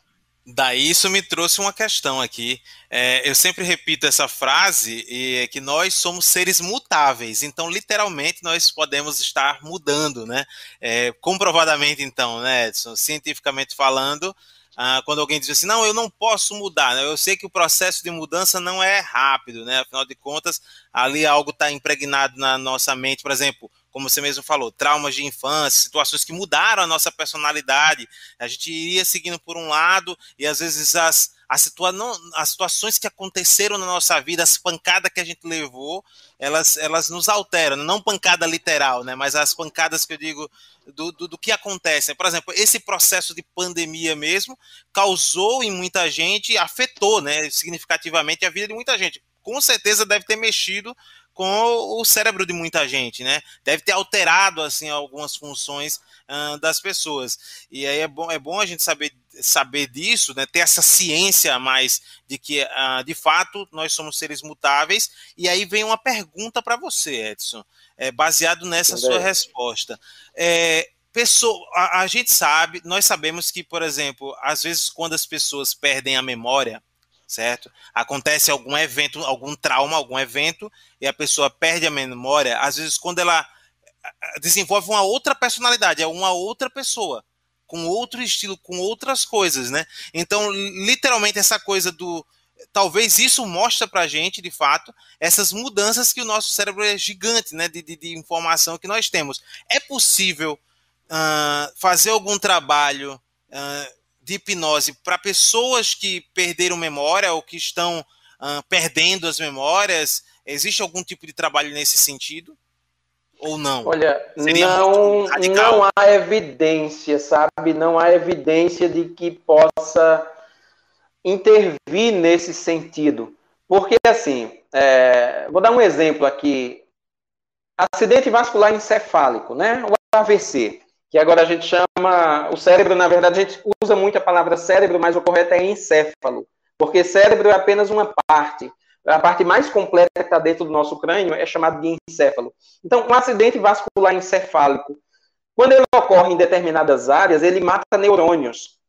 Daí isso me trouxe uma questão aqui. É, eu sempre repito essa frase, e é que nós somos seres mutáveis, então literalmente nós podemos estar mudando, né? É, comprovadamente, então, né, Edson? Cientificamente falando, ah, quando alguém diz assim, não, eu não posso mudar, né? eu sei que o processo de mudança não é rápido, né? Afinal de contas, ali algo está impregnado na nossa mente, por exemplo, como você mesmo falou, traumas de infância, situações que mudaram a nossa personalidade. A gente iria seguindo por um lado e às vezes as, as, situa não, as situações que aconteceram na nossa vida, as pancadas que a gente levou, elas, elas nos alteram. Não pancada literal, né? Mas as pancadas que eu digo do, do, do que acontece. Por exemplo, esse processo de pandemia mesmo causou em muita gente, afetou, né, significativamente a vida de muita gente. Com certeza deve ter mexido com o cérebro de muita gente, né? Deve ter alterado assim algumas funções uh, das pessoas. E aí é bom, é bom a gente saber saber disso, né? Ter essa ciência mais de que uh, de fato nós somos seres mutáveis. E aí vem uma pergunta para você, Edson, é, baseado nessa sua resposta. É, pessoa, a, a gente sabe, nós sabemos que, por exemplo, às vezes quando as pessoas perdem a memória certo? Acontece algum evento, algum trauma, algum evento, e a pessoa perde a memória, às vezes quando ela desenvolve uma outra personalidade, é uma outra pessoa, com outro estilo, com outras coisas, né? Então, literalmente, essa coisa do. Talvez isso mostre pra gente, de fato, essas mudanças que o nosso cérebro é gigante, né? De, de, de informação que nós temos. É possível uh, fazer algum trabalho. Uh, de hipnose para pessoas que perderam memória ou que estão perdendo as memórias? Existe algum tipo de trabalho nesse sentido? Ou não? Olha, não, não há evidência, sabe? Não há evidência de que possa intervir nesse sentido. Porque, assim, é, vou dar um exemplo aqui. Acidente vascular encefálico, né? O AVC que agora a gente chama o cérebro, na verdade, a gente usa muito a palavra cérebro, mas o correto é encéfalo, porque cérebro é apenas uma parte. A parte mais completa que está dentro do nosso crânio é chamada de encéfalo. Então, um acidente vascular encefálico, quando ele ocorre em determinadas áreas, ele mata neurônios.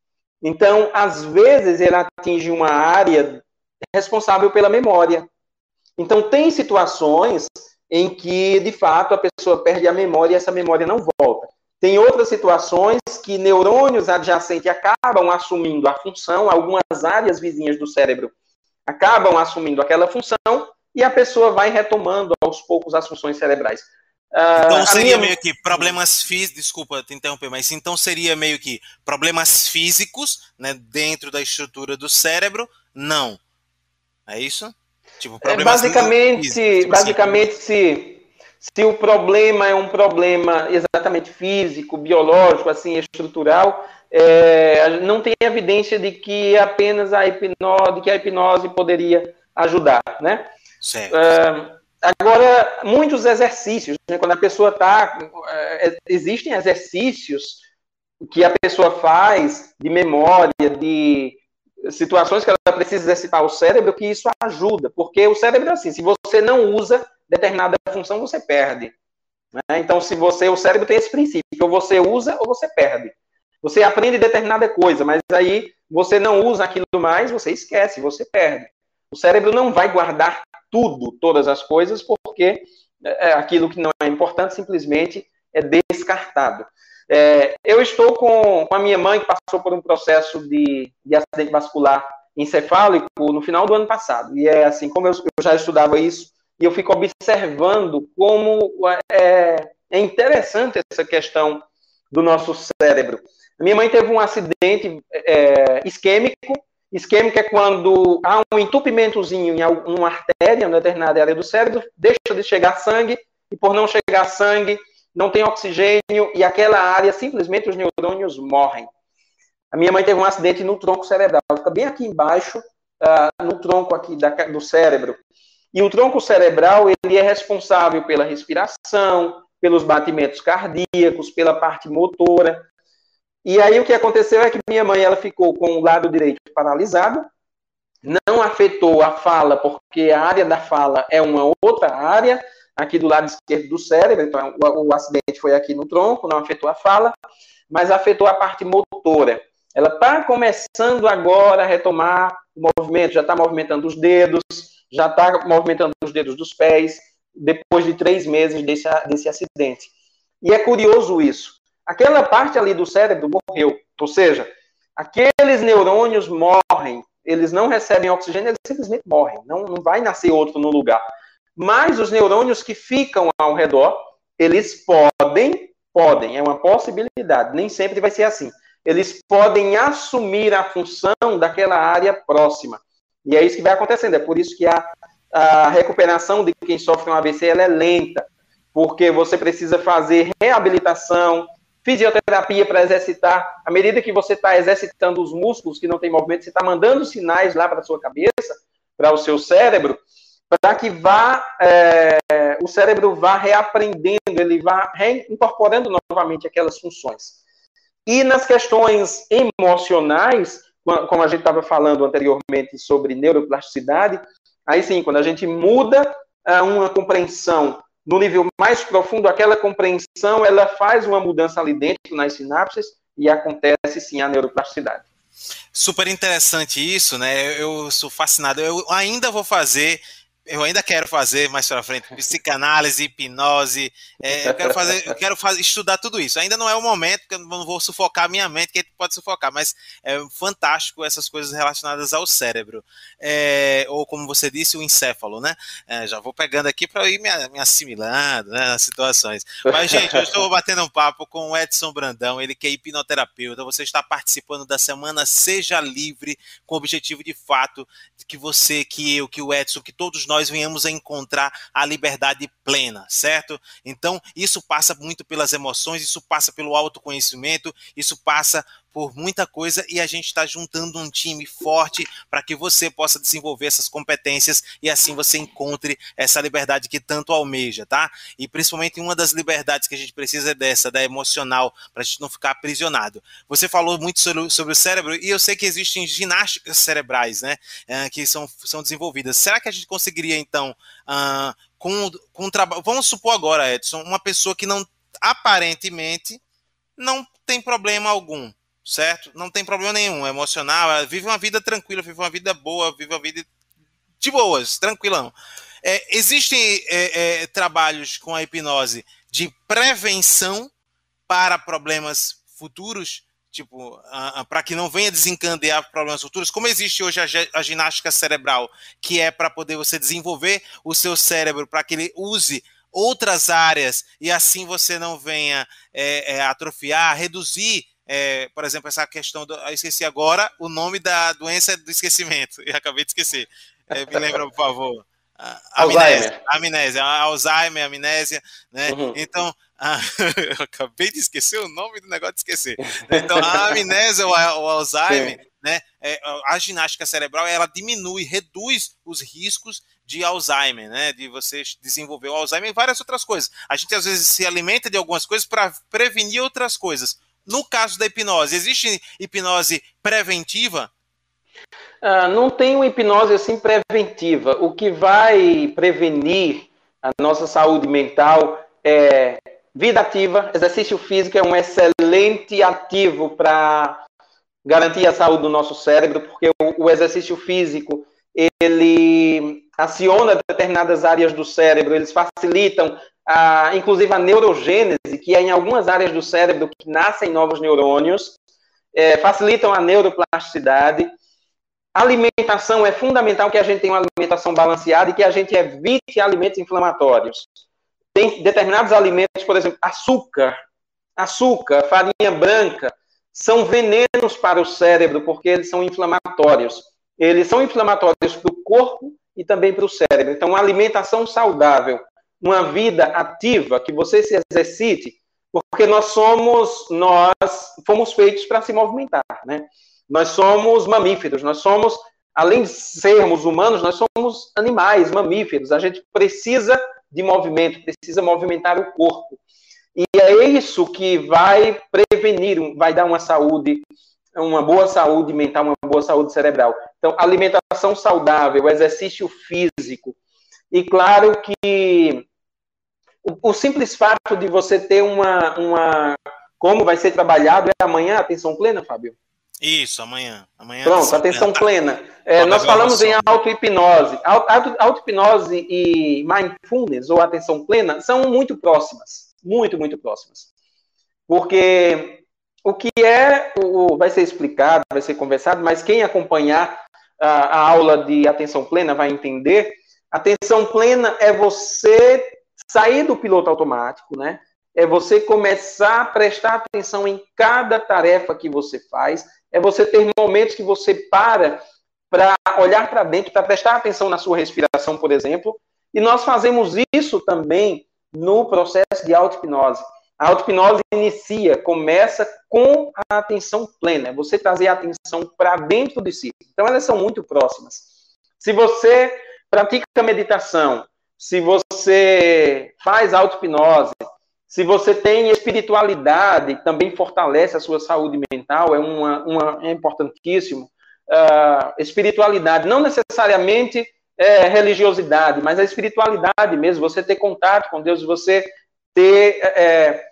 Então, às vezes, ele atinge uma área responsável pela memória. Então, tem situações em que, de fato, a pessoa perde a memória e essa memória não volta. Tem outras situações que neurônios adjacentes acabam assumindo a função, algumas áreas vizinhas do cérebro acabam assumindo aquela função e a pessoa vai retomando aos poucos as funções cerebrais. Uh, então seria minha... meio que problemas físicos, desculpa te interromper, mas então seria meio que problemas físicos, né, dentro da estrutura do cérebro? Não. É isso? Tipo, é, basicamente, físicos, tipo basicamente assim. se se o problema é um problema exatamente físico, biológico, assim, estrutural, é, não tem evidência de que apenas a hipnose, que a hipnose poderia ajudar, né? Certo. É, agora, muitos exercícios, né, quando a pessoa está, é, existem exercícios que a pessoa faz de memória, de situações que ela precisa exercitar o cérebro, que isso ajuda, porque o cérebro é assim, se você não usa determinada função, você perde. Né? Então, se você, o cérebro tem esse princípio, ou você usa ou você perde. Você aprende determinada coisa, mas aí você não usa aquilo mais, você esquece, você perde. O cérebro não vai guardar tudo, todas as coisas, porque é, aquilo que não é importante simplesmente é descartado. É, eu estou com, com, a minha mãe, que passou por um processo de, de acidente vascular encefálico no final do ano passado. E é assim, como eu, eu já estudava isso, e eu fico observando como é, é interessante essa questão do nosso cérebro. Minha mãe teve um acidente é, isquêmico. Isquêmico é quando há um entupimentozinho em uma artéria, em uma determinada área do cérebro, deixa de chegar sangue, e por não chegar sangue, não tem oxigênio, e aquela área, simplesmente os neurônios morrem. A minha mãe teve um acidente no tronco cerebral, fica bem aqui embaixo, uh, no tronco aqui da, do cérebro. E o tronco cerebral, ele é responsável pela respiração, pelos batimentos cardíacos, pela parte motora. E aí o que aconteceu é que minha mãe ela ficou com o lado direito paralisado, não afetou a fala, porque a área da fala é uma outra área, aqui do lado esquerdo do cérebro, então o, o acidente foi aqui no tronco, não afetou a fala, mas afetou a parte motora. Ela está começando agora a retomar o movimento, já está movimentando os dedos, já está movimentando os dedos dos pés, depois de três meses desse, desse acidente. E é curioso isso. Aquela parte ali do cérebro morreu, ou seja, aqueles neurônios morrem, eles não recebem oxigênio, eles simplesmente morrem, não, não vai nascer outro no lugar. Mas os neurônios que ficam ao redor, eles podem, podem, é uma possibilidade, nem sempre vai ser assim. Eles podem assumir a função daquela área próxima. E é isso que vai acontecendo. É por isso que a, a recuperação de quem sofre um AVC é lenta, porque você precisa fazer reabilitação, fisioterapia para exercitar. À medida que você está exercitando os músculos que não têm movimento, você está mandando sinais lá para a sua cabeça, para o seu cérebro, para que vá é, o cérebro vá reaprendendo, ele vá reincorporando novamente aquelas funções. E nas questões emocionais, como a gente estava falando anteriormente sobre neuroplasticidade, aí sim, quando a gente muda uh, uma compreensão no nível mais profundo, aquela compreensão ela faz uma mudança ali dentro nas sinapses e acontece sim a neuroplasticidade. Super interessante isso, né? Eu sou fascinado. Eu ainda vou fazer eu ainda quero fazer mais para frente psicanálise, hipnose, é, eu quero fazer, eu quero fazer, estudar tudo isso. Ainda não é o momento, porque eu não vou sufocar a minha mente, que pode sufocar, mas é fantástico essas coisas relacionadas ao cérebro. É, ou como você disse, o encéfalo, né? É, já vou pegando aqui para ir me, me, assimilando né, nas situações. Mas, gente, eu estou batendo um papo com o Edson Brandão, ele que é hipnoterapeuta. Você está participando da semana Seja Livre, com o objetivo de fato que você, que eu, que o Edson, que todos nós nós venhamos a encontrar a liberdade plena, certo? Então, isso passa muito pelas emoções, isso passa pelo autoconhecimento, isso passa por muita coisa e a gente está juntando um time forte para que você possa desenvolver essas competências e assim você encontre essa liberdade que tanto almeja, tá? E principalmente uma das liberdades que a gente precisa é dessa, da emocional, para a gente não ficar aprisionado. Você falou muito sobre, sobre, o cérebro e eu sei que existem ginásticas cerebrais, né? Uh, que são, são desenvolvidas. Será que a gente conseguiria, então, uh, com, com trabalho. Vamos supor agora, Edson, uma pessoa que não aparentemente não tem problema algum certo? Não tem problema nenhum, é emocional, ela vive uma vida tranquila, vive uma vida boa, vive uma vida de boas, tranquilão. É, existem é, é, trabalhos com a hipnose de prevenção para problemas futuros, tipo, para que não venha desencadear problemas futuros, como existe hoje a, a ginástica cerebral, que é para poder você desenvolver o seu cérebro para que ele use outras áreas e assim você não venha é, é, atrofiar, reduzir é, por exemplo, essa questão do. Eu esqueci agora o nome da doença do esquecimento. E acabei de esquecer. É, me lembra, por favor. Amnésia, amnésia, Alzheimer, amnésia, né? Uhum. Então, a, eu acabei de esquecer o nome do negócio de esquecer. Então, a amnésia ou o Alzheimer, Sim. né? É, a ginástica cerebral ela diminui, reduz os riscos de Alzheimer, né? De você desenvolver o Alzheimer e várias outras coisas. A gente às vezes se alimenta de algumas coisas para prevenir outras coisas. No caso da hipnose, existe hipnose preventiva? Ah, não tem uma hipnose assim preventiva. O que vai prevenir a nossa saúde mental é vida ativa. Exercício físico é um excelente ativo para garantir a saúde do nosso cérebro, porque o, o exercício físico ele aciona determinadas áreas do cérebro, eles facilitam inclusive a neurogênese, que é em algumas áreas do cérebro que nascem novos neurônios, é, facilitam a neuroplasticidade. Alimentação é fundamental que a gente tenha uma alimentação balanceada e que a gente evite alimentos inflamatórios. Tem determinados alimentos, por exemplo, açúcar, açúcar, farinha branca, são venenos para o cérebro porque eles são inflamatórios. Eles são inflamatórios para o corpo e também para o cérebro. Então, uma alimentação saudável, uma vida ativa, que você se exercite, porque nós somos, nós fomos feitos para se movimentar, né? Nós somos mamíferos, nós somos, além de sermos humanos, nós somos animais, mamíferos. A gente precisa de movimento, precisa movimentar o corpo. E é isso que vai prevenir, vai dar uma saúde, uma boa saúde mental, uma boa saúde cerebral. Então, alimentação saudável, exercício físico. E claro que o, o, simples fato de você ter uma, uma. Como vai ser trabalhado é amanhã, atenção plena, Fábio? Isso, amanhã. amanhã Pronto, atenção plena. plena. É, nós falamos em auto-hipnose. Auto-hipnose e mindfulness, ou atenção plena, são muito próximas. Muito, muito próximas. Porque o que é, o, vai ser explicado, vai ser conversado, mas quem acompanhar a, a aula de atenção plena vai entender. Atenção plena é você sair do piloto automático, né? É você começar a prestar atenção em cada tarefa que você faz, é você ter momentos que você para para olhar para dentro, para prestar atenção na sua respiração, por exemplo. E nós fazemos isso também no processo de auto-hipnose. A auto-hipnose inicia, começa com a atenção plena, é você trazer a atenção para dentro de si. Então, elas são muito próximas. Se você pratica meditação, se você faz auto-hipnose, se você tem espiritualidade, também fortalece a sua saúde mental, é, uma, uma é importantíssimo. Uh, espiritualidade, não necessariamente é, religiosidade, mas a espiritualidade mesmo, você ter contato com Deus, você ter é,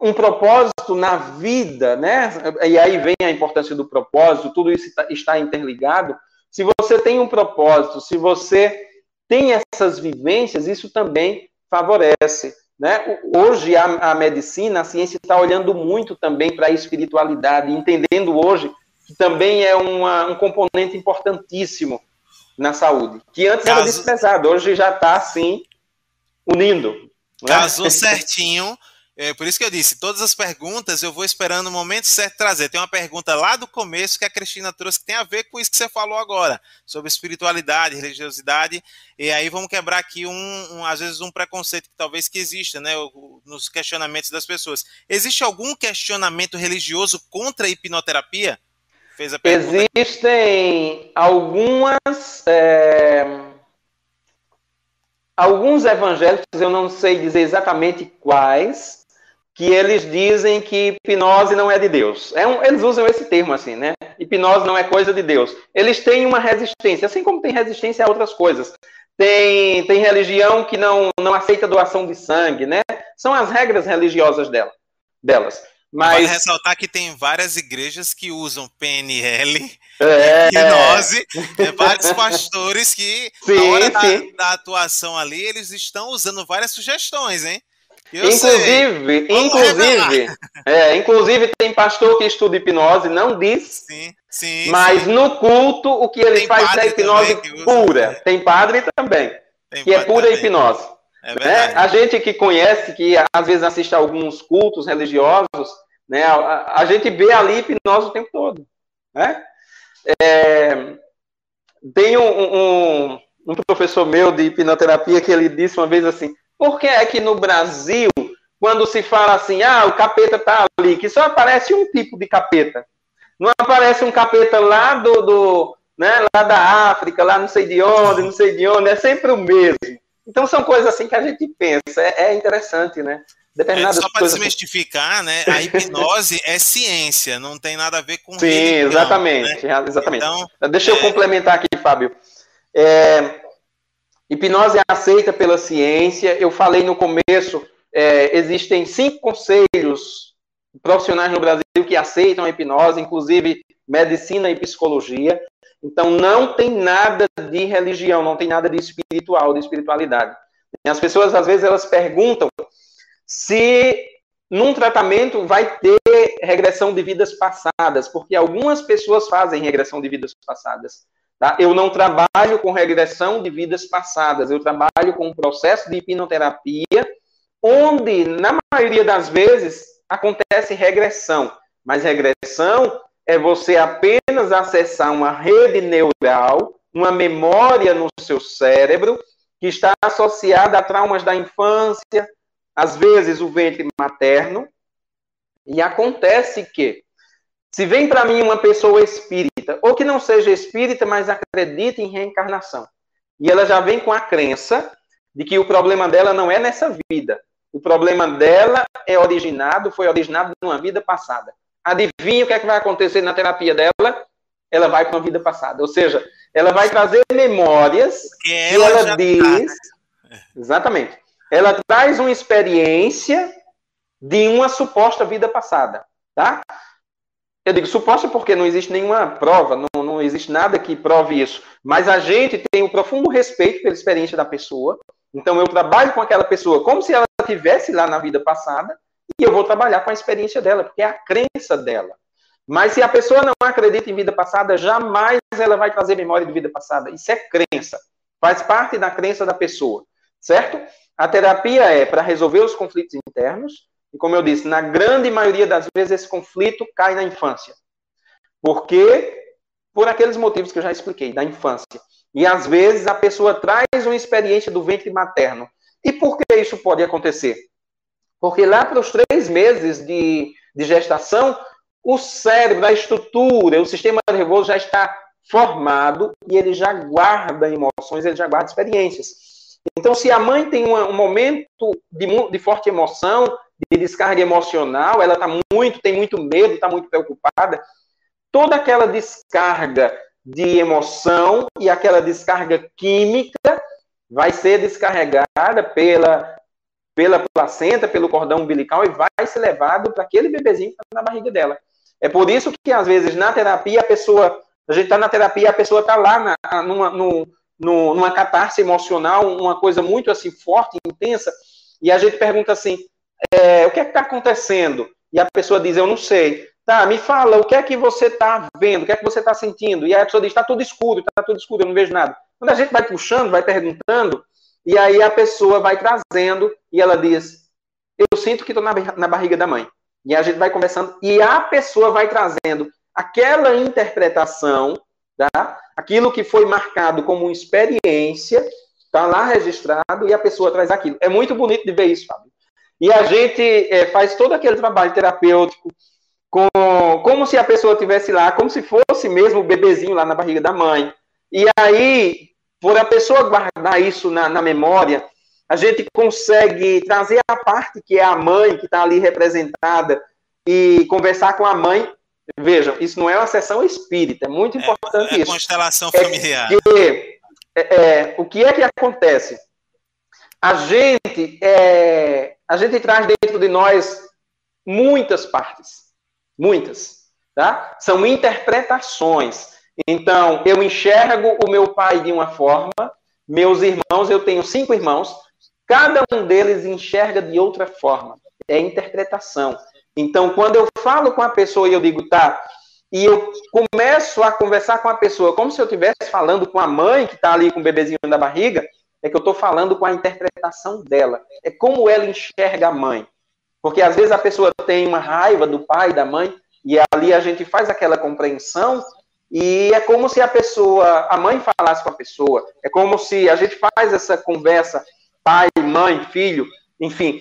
um propósito na vida, né? E aí vem a importância do propósito, tudo isso está interligado. Se você tem um propósito, se você tem essas vivências, isso também favorece. Né? Hoje, a, a medicina, a ciência está olhando muito também para a espiritualidade, entendendo hoje que também é uma, um componente importantíssimo na saúde, que antes Caso... era desprezado, hoje já está, assim, unindo. Né? Casou certinho é, por isso que eu disse, todas as perguntas eu vou esperando o momento certo trazer. Tem uma pergunta lá do começo que a Cristina trouxe que tem a ver com isso que você falou agora, sobre espiritualidade, religiosidade, e aí vamos quebrar aqui um, um às vezes um preconceito que talvez que exista, né, nos questionamentos das pessoas. Existe algum questionamento religioso contra a hipnoterapia? Fez a pergunta. Existem algumas é alguns evangélicos, eu não sei dizer exatamente quais, que eles dizem que hipnose não é de Deus. É um, eles usam esse termo assim, né? Hipnose não é coisa de Deus. Eles têm uma resistência, assim como tem resistência a outras coisas. Tem, tem religião que não, não aceita doação de sangue, né? São as regras religiosas dela, delas. Mas... Vale ressaltar que tem várias igrejas que usam PNL, é... hipnose, é, vários pastores que, sim, na hora da, da, atuação ali, eles estão usando várias sugestões, hein? Eu inclusive, inclusive, é, inclusive tem pastor que estuda hipnose, não diz. Sim, sim. Mas sim. no culto o que ele tem faz é hipnose pura. Usa, Tem padre também, tem que é pura também. hipnose. É né? A gente que conhece, que às vezes assiste a alguns cultos religiosos, né? A, a gente vê ali hipnose o tempo todo, né? É, tem um, um, um professor meu de hipnoterapia que ele disse uma vez assim: por que é que no Brasil, quando se fala assim, ah, o capeta está ali, que só aparece um tipo de capeta? Não aparece um capeta lá do, do né, lá da África, lá não sei de onde, não sei de onde, é sempre o mesmo. Então são coisas assim que a gente pensa, é, é interessante, né? É, só para desmistificar, né? A hipnose é ciência, não tem nada a ver com Sim, religião, exatamente, né? exatamente. Então, Deixa é... eu complementar aqui, Fábio. É, Hipnose é aceita pela ciência. Eu falei no começo, é, existem cinco conselhos profissionais no Brasil que aceitam a hipnose, inclusive medicina e psicologia. Então, não tem nada de religião, não tem nada de espiritual, de espiritualidade. As pessoas, às vezes, elas perguntam se num tratamento vai ter regressão de vidas passadas, porque algumas pessoas fazem regressão de vidas passadas. Tá? Eu não trabalho com regressão de vidas passadas, eu trabalho com um processo de hipnoterapia, onde, na maioria das vezes, acontece regressão. Mas regressão é você apenas acessar uma rede neural, uma memória no seu cérebro, que está associada a traumas da infância, às vezes o ventre materno, e acontece que se vem para mim uma pessoa espírita, ou que não seja espírita, mas acredita em reencarnação, e ela já vem com a crença de que o problema dela não é nessa vida, o problema dela é originado, foi originado numa vida passada. Adivinha o que é que vai acontecer na terapia dela? Ela vai para uma vida passada. Ou seja, ela vai trazer memórias que ela, ela tá, diz. Tá. Exatamente. Ela traz uma experiência de uma suposta vida passada. Tá? Eu digo suposta porque não existe nenhuma prova, não, não existe nada que prove isso. Mas a gente tem um profundo respeito pela experiência da pessoa. Então eu trabalho com aquela pessoa como se ela estivesse lá na vida passada e eu vou trabalhar com a experiência dela, porque é a crença dela. Mas se a pessoa não acredita em vida passada, jamais ela vai trazer memória de vida passada. Isso é crença. Faz parte da crença da pessoa, certo? A terapia é para resolver os conflitos internos e como eu disse, na grande maioria das vezes esse conflito cai na infância. Por quê? Por aqueles motivos que eu já expliquei, da infância. E às vezes a pessoa traz uma experiência do ventre materno. E por que isso pode acontecer? Porque lá para os três meses de, de gestação, o cérebro, a estrutura, o sistema nervoso já está formado e ele já guarda emoções, ele já guarda experiências. Então, se a mãe tem um momento de, de forte emoção, de descarga emocional, ela está muito, tem muito medo, está muito preocupada, toda aquela descarga de emoção e aquela descarga química vai ser descarregada pela, pela placenta, pelo cordão umbilical e vai ser levado para aquele bebezinho que está na barriga dela. É por isso que, às vezes, na terapia, a pessoa, a gente está na terapia, a pessoa está lá na, numa, numa catarse emocional, uma coisa muito assim forte, intensa, e a gente pergunta assim, é, o que é que está acontecendo? E a pessoa diz, eu não sei. Tá, me fala, o que é que você está vendo? O que é que você está sentindo? E a pessoa diz, está tudo escuro, está tudo escuro, eu não vejo nada. Quando a gente vai puxando, vai perguntando, e aí a pessoa vai trazendo, e ela diz, eu sinto que estou na, na barriga da mãe. E a gente vai conversando, e a pessoa vai trazendo aquela interpretação, tá? aquilo que foi marcado como experiência, está lá registrado, e a pessoa traz aquilo. É muito bonito de ver isso, Fábio. E a gente é, faz todo aquele trabalho terapêutico, com, como se a pessoa tivesse lá, como se fosse mesmo o bebezinho lá na barriga da mãe. E aí, por a pessoa guardar isso na, na memória, a gente consegue trazer a parte que é a mãe, que está ali representada, e conversar com a mãe. Vejam, isso não é uma sessão espírita, é muito é, importante é, é isso. constelação familiar. É que, é, é, o que é que acontece? A gente, é, a gente traz dentro de nós muitas partes. Muitas. Tá? São interpretações. Então, eu enxergo o meu pai de uma forma, meus irmãos, eu tenho cinco irmãos, cada um deles enxerga de outra forma. É interpretação. Então, quando eu falo com a pessoa e eu digo, tá, e eu começo a conversar com a pessoa como se eu estivesse falando com a mãe que está ali com o bebezinho na barriga, é que eu estou falando com a interpretação dela. É como ela enxerga a mãe. Porque às vezes a pessoa tem uma raiva do pai, da mãe, e ali a gente faz aquela compreensão, e é como se a pessoa, a mãe falasse com a pessoa, é como se a gente faz essa conversa, pai, mãe, filho, enfim.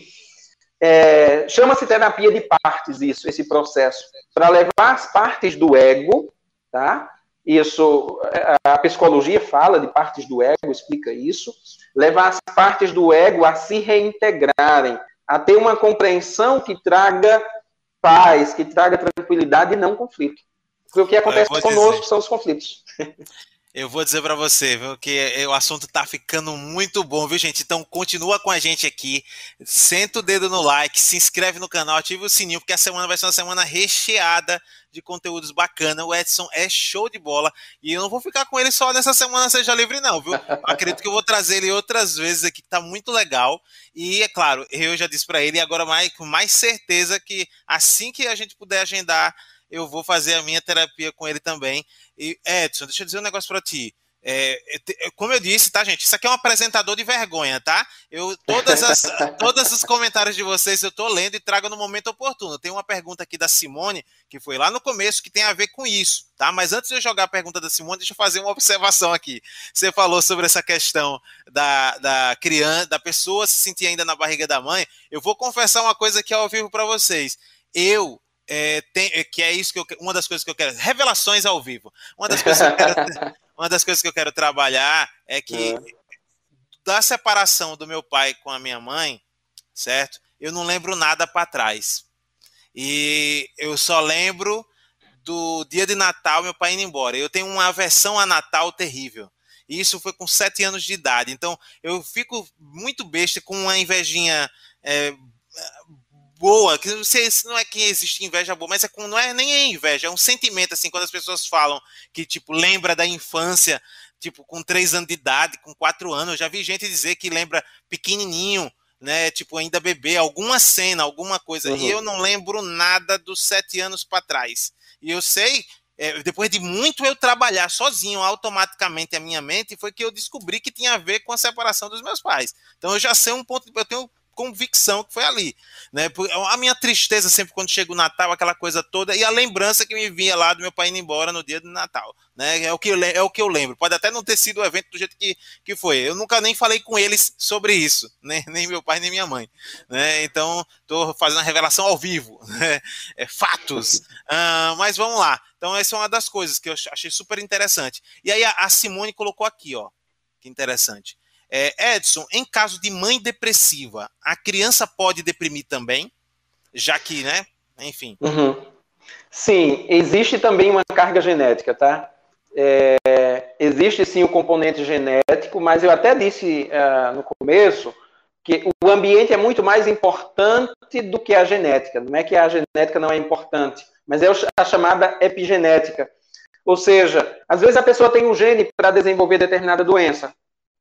É, Chama-se terapia de partes, isso, esse processo, para levar as partes do ego, tá? Isso, a psicologia fala de partes do ego, explica isso, levar as partes do ego a se reintegrarem, a ter uma compreensão que traga paz, que traga tranquilidade e não conflito. Porque o que acontece conosco dizer. são os conflitos. Eu vou dizer para você, viu, que o assunto tá ficando muito bom, viu, gente? Então continua com a gente aqui, senta o dedo no like, se inscreve no canal, ativa o sininho, porque a semana vai ser uma semana recheada de conteúdos bacana. O Edson é show de bola e eu não vou ficar com ele só nessa semana Seja Livre, não, viu? acredito que eu vou trazer ele outras vezes aqui, que tá muito legal. E é claro, eu já disse para ele, e agora mais, com mais certeza que assim que a gente puder agendar eu vou fazer a minha terapia com ele também. E, Edson, deixa eu dizer um negócio para ti. É, é como eu disse, tá, gente? Isso aqui é um apresentador de vergonha, tá? Eu todas as todos os comentários de vocês eu tô lendo e trago no momento oportuno. Tem uma pergunta aqui da Simone que foi lá no começo que tem a ver com isso, tá? Mas antes de eu jogar a pergunta da Simone, deixa eu fazer uma observação aqui. Você falou sobre essa questão da, da criança, da pessoa se sentir ainda na barriga da mãe. Eu vou confessar uma coisa aqui ao vivo para vocês. Eu é, tem, é, que é isso que eu, uma das coisas que eu quero, revelações ao vivo. Uma das coisas que eu quero, uma das coisas que eu quero trabalhar é que é. da separação do meu pai com a minha mãe, certo? Eu não lembro nada para trás. E eu só lembro do dia de Natal, meu pai indo embora. Eu tenho uma aversão a Natal terrível. E isso foi com sete anos de idade. Então eu fico muito besta com uma invejinha é, boa, que não sei se não é que existe inveja boa, mas é com, não é nem é inveja, é um sentimento assim quando as pessoas falam que tipo lembra da infância, tipo com três anos de idade, com quatro anos, eu já vi gente dizer que lembra pequenininho, né, tipo ainda bebê, alguma cena, alguma coisa, uhum. e eu não lembro nada dos sete anos para trás. E eu sei é, depois de muito eu trabalhar sozinho automaticamente a minha mente, foi que eu descobri que tinha a ver com a separação dos meus pais. Então eu já sei um ponto, eu tenho convicção que foi ali. Né? A minha tristeza sempre quando chega o Natal, aquela coisa toda, e a lembrança que me vinha lá do meu pai indo embora no dia do Natal. Né? É, o que eu, é o que eu lembro. Pode até não ter sido o evento do jeito que, que foi. Eu nunca nem falei com eles sobre isso, nem, nem meu pai nem minha mãe. Né? Então, estou fazendo a revelação ao vivo. Né? É, fatos. Uh, mas vamos lá. Então, essa é uma das coisas que eu achei super interessante. E aí, a, a Simone colocou aqui, ó. Que interessante. É, Edson, em caso de mãe depressiva, a criança pode deprimir também? Já que, né? Enfim. Uhum. Sim, existe também uma carga genética, tá? É, existe sim o componente genético, mas eu até disse uh, no começo que o ambiente é muito mais importante do que a genética. Não é que a genética não é importante, mas é a chamada epigenética. Ou seja, às vezes a pessoa tem um gene para desenvolver determinada doença,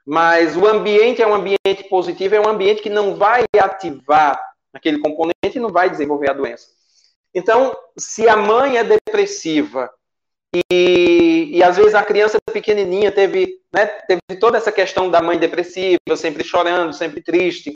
mas o ambiente é um ambiente positivo, é um ambiente que não vai ativar aquele componente e não vai desenvolver a doença. Então, se a mãe é depressiva e, e às vezes a criança pequenininha teve, né, teve toda essa questão da mãe depressiva, sempre chorando, sempre triste,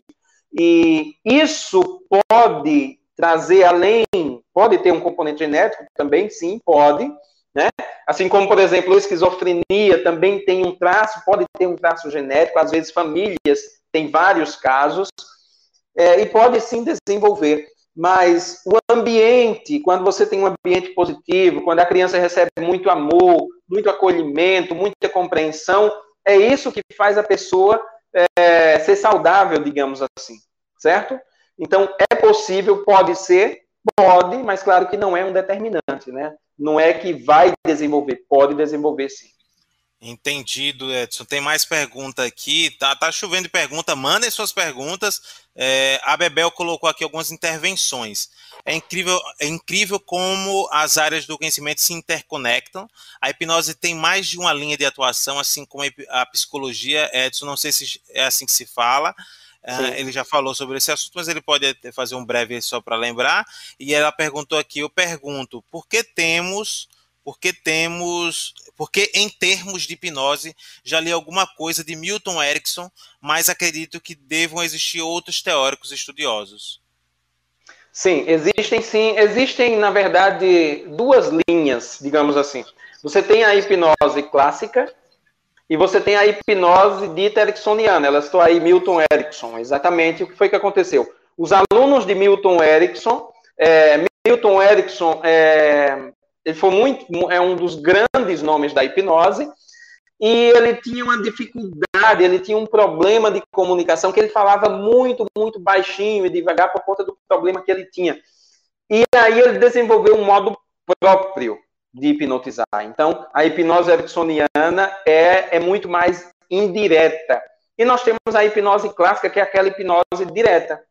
e isso pode trazer além, pode ter um componente genético também, sim, pode, né? Assim como, por exemplo, a esquizofrenia também tem um traço, pode ter um traço genético, às vezes famílias têm vários casos, é, e pode sim desenvolver. Mas o ambiente, quando você tem um ambiente positivo, quando a criança recebe muito amor, muito acolhimento, muita compreensão, é isso que faz a pessoa é, ser saudável, digamos assim, certo? Então, é possível, pode ser, pode, mas claro que não é um determinante, né? não é que vai desenvolver, pode desenvolver sim. Entendido, Edson. Tem mais pergunta aqui. Tá, tá chovendo pergunta. Mandem suas perguntas. É, a Bebel colocou aqui algumas intervenções. É incrível, é incrível como as áreas do conhecimento se interconectam. A hipnose tem mais de uma linha de atuação, assim como a psicologia. Edson, não sei se é assim que se fala. Uh, ele já falou sobre esse assunto, mas ele pode fazer um breve só para lembrar. E ela perguntou aqui: eu pergunto, por que temos, por que temos, porque em termos de hipnose já li alguma coisa de Milton Erickson, mas acredito que devam existir outros teóricos estudiosos. Sim, existem sim, existem na verdade duas linhas, digamos assim. Você tem a hipnose clássica, e você tem a hipnose dita ericksoniana. Ela estou aí Milton Erickson. Exatamente o que foi que aconteceu. Os alunos de Milton Erickson, é, Milton Erickson é, ele foi muito, é um dos grandes nomes da hipnose. E ele tinha uma dificuldade, ele tinha um problema de comunicação que ele falava muito, muito baixinho e devagar por conta do problema que ele tinha. E aí ele desenvolveu um modo próprio de hipnotizar. Então, a hipnose ericksoniana é, é muito mais indireta. E nós temos a hipnose clássica, que é aquela hipnose direta,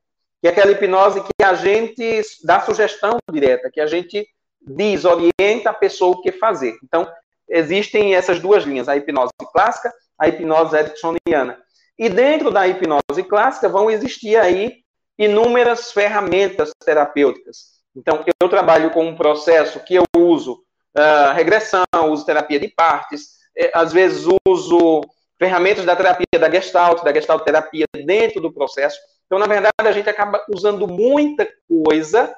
que é aquela hipnose que a gente dá sugestão direta, que a gente diz, orienta a pessoa o que fazer. Então, existem essas duas linhas, a hipnose clássica, a hipnose ericksoniana. E dentro da hipnose clássica vão existir aí inúmeras ferramentas terapêuticas. Então, eu trabalho com um processo que eu uso uh, regressão, uso terapia de partes, é, às vezes uso ferramentas da terapia da Gestalt, da Gestalt terapia dentro do processo. Então, na verdade, a gente acaba usando muita coisa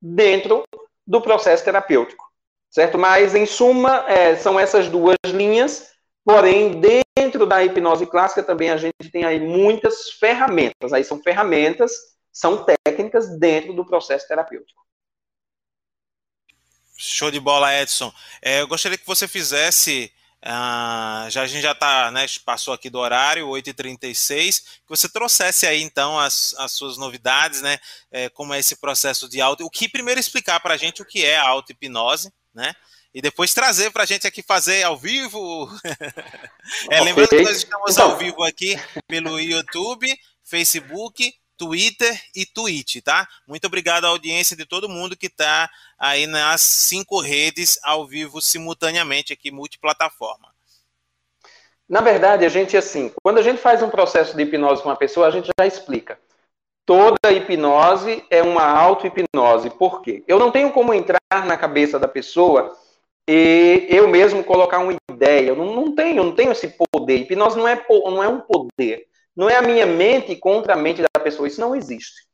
dentro do processo terapêutico, certo? Mas, em suma, é, são essas duas linhas, porém, dentro da hipnose clássica também a gente tem aí muitas ferramentas. Aí são ferramentas, são técnicas dentro do processo terapêutico. Show de bola, Edson. É, eu gostaria que você fizesse. Uh, já a gente já tá, né, passou aqui do horário, 8h36, que você trouxesse aí então as, as suas novidades, né? É, como é esse processo de auto. O que primeiro explicar para a gente o que é a auto-hipnose, né? E depois trazer para a gente aqui fazer ao vivo. é, lembrando que nós estamos ao vivo aqui pelo YouTube, Facebook, Twitter e Twitch, tá? Muito obrigado à audiência de todo mundo que está aí nas cinco redes ao vivo simultaneamente aqui, multiplataforma. Na verdade, a gente, assim, quando a gente faz um processo de hipnose com uma pessoa, a gente já explica. Toda hipnose é uma auto-hipnose. Por quê? Eu não tenho como entrar na cabeça da pessoa e eu mesmo colocar uma ideia. Eu não, não tenho, não tenho esse poder. Hipnose não é, não é um poder. Não é a minha mente contra a mente da pessoa. Isso não existe.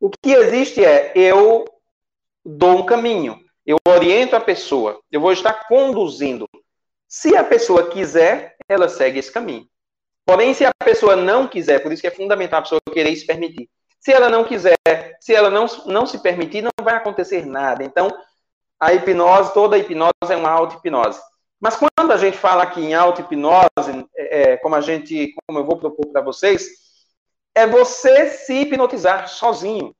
O que existe é eu dou um caminho, eu oriento a pessoa, eu vou estar conduzindo. Se a pessoa quiser, ela segue esse caminho. Porém, se a pessoa não quiser, por isso que é fundamental a pessoa querer se permitir. Se ela não quiser, se ela não, não se permitir, não vai acontecer nada. Então, a hipnose, toda a hipnose é uma auto-hipnose. Mas quando a gente fala aqui em auto-hipnose, é, como a gente, como eu vou propor para vocês, é você se hipnotizar sozinho.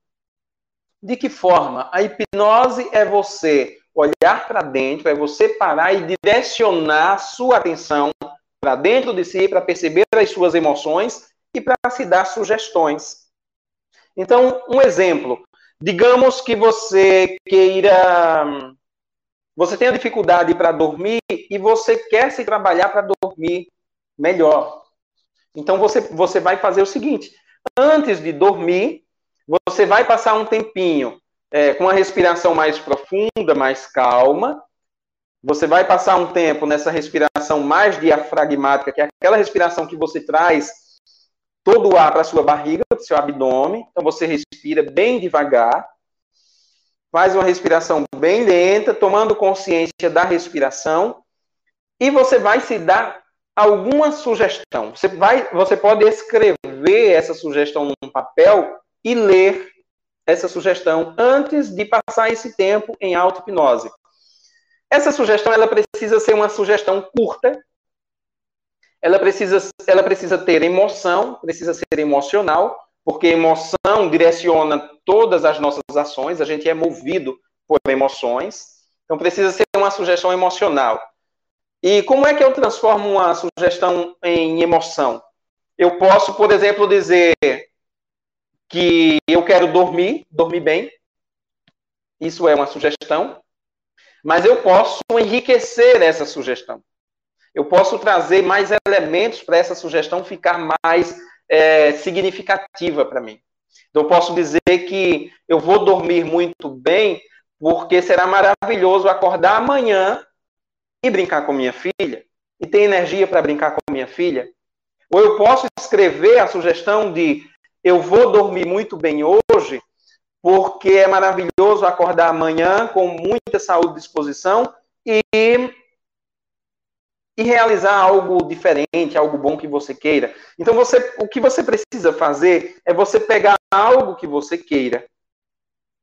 De que forma? A hipnose é você olhar para dentro, é você parar e direcionar sua atenção para dentro de si, para perceber as suas emoções e para se dar sugestões. Então, um exemplo. Digamos que você queira. Você tenha dificuldade para dormir e você quer se trabalhar para dormir melhor. Então, você, você vai fazer o seguinte: antes de dormir, você vai passar um tempinho é, com uma respiração mais profunda, mais calma. Você vai passar um tempo nessa respiração mais diafragmática, que é aquela respiração que você traz todo o ar para a sua barriga, para o seu abdômen. Então você respira bem devagar. Faz uma respiração bem lenta, tomando consciência da respiração. E você vai se dar alguma sugestão. Você, vai, você pode escrever essa sugestão num papel e ler essa sugestão antes de passar esse tempo em auto-hipnose. Essa sugestão ela precisa ser uma sugestão curta, ela precisa, ela precisa ter emoção, precisa ser emocional, porque emoção direciona todas as nossas ações, a gente é movido por emoções, então precisa ser uma sugestão emocional. E como é que eu transformo uma sugestão em emoção? Eu posso, por exemplo, dizer que eu quero dormir, dormir bem. Isso é uma sugestão. Mas eu posso enriquecer essa sugestão. Eu posso trazer mais elementos para essa sugestão ficar mais é, significativa para mim. Então, eu posso dizer que eu vou dormir muito bem, porque será maravilhoso acordar amanhã e brincar com minha filha, e ter energia para brincar com minha filha. Ou eu posso escrever a sugestão de eu vou dormir muito bem hoje, porque é maravilhoso acordar amanhã com muita saúde e disposição e, e realizar algo diferente, algo bom que você queira. Então, você, o que você precisa fazer é você pegar algo que você queira,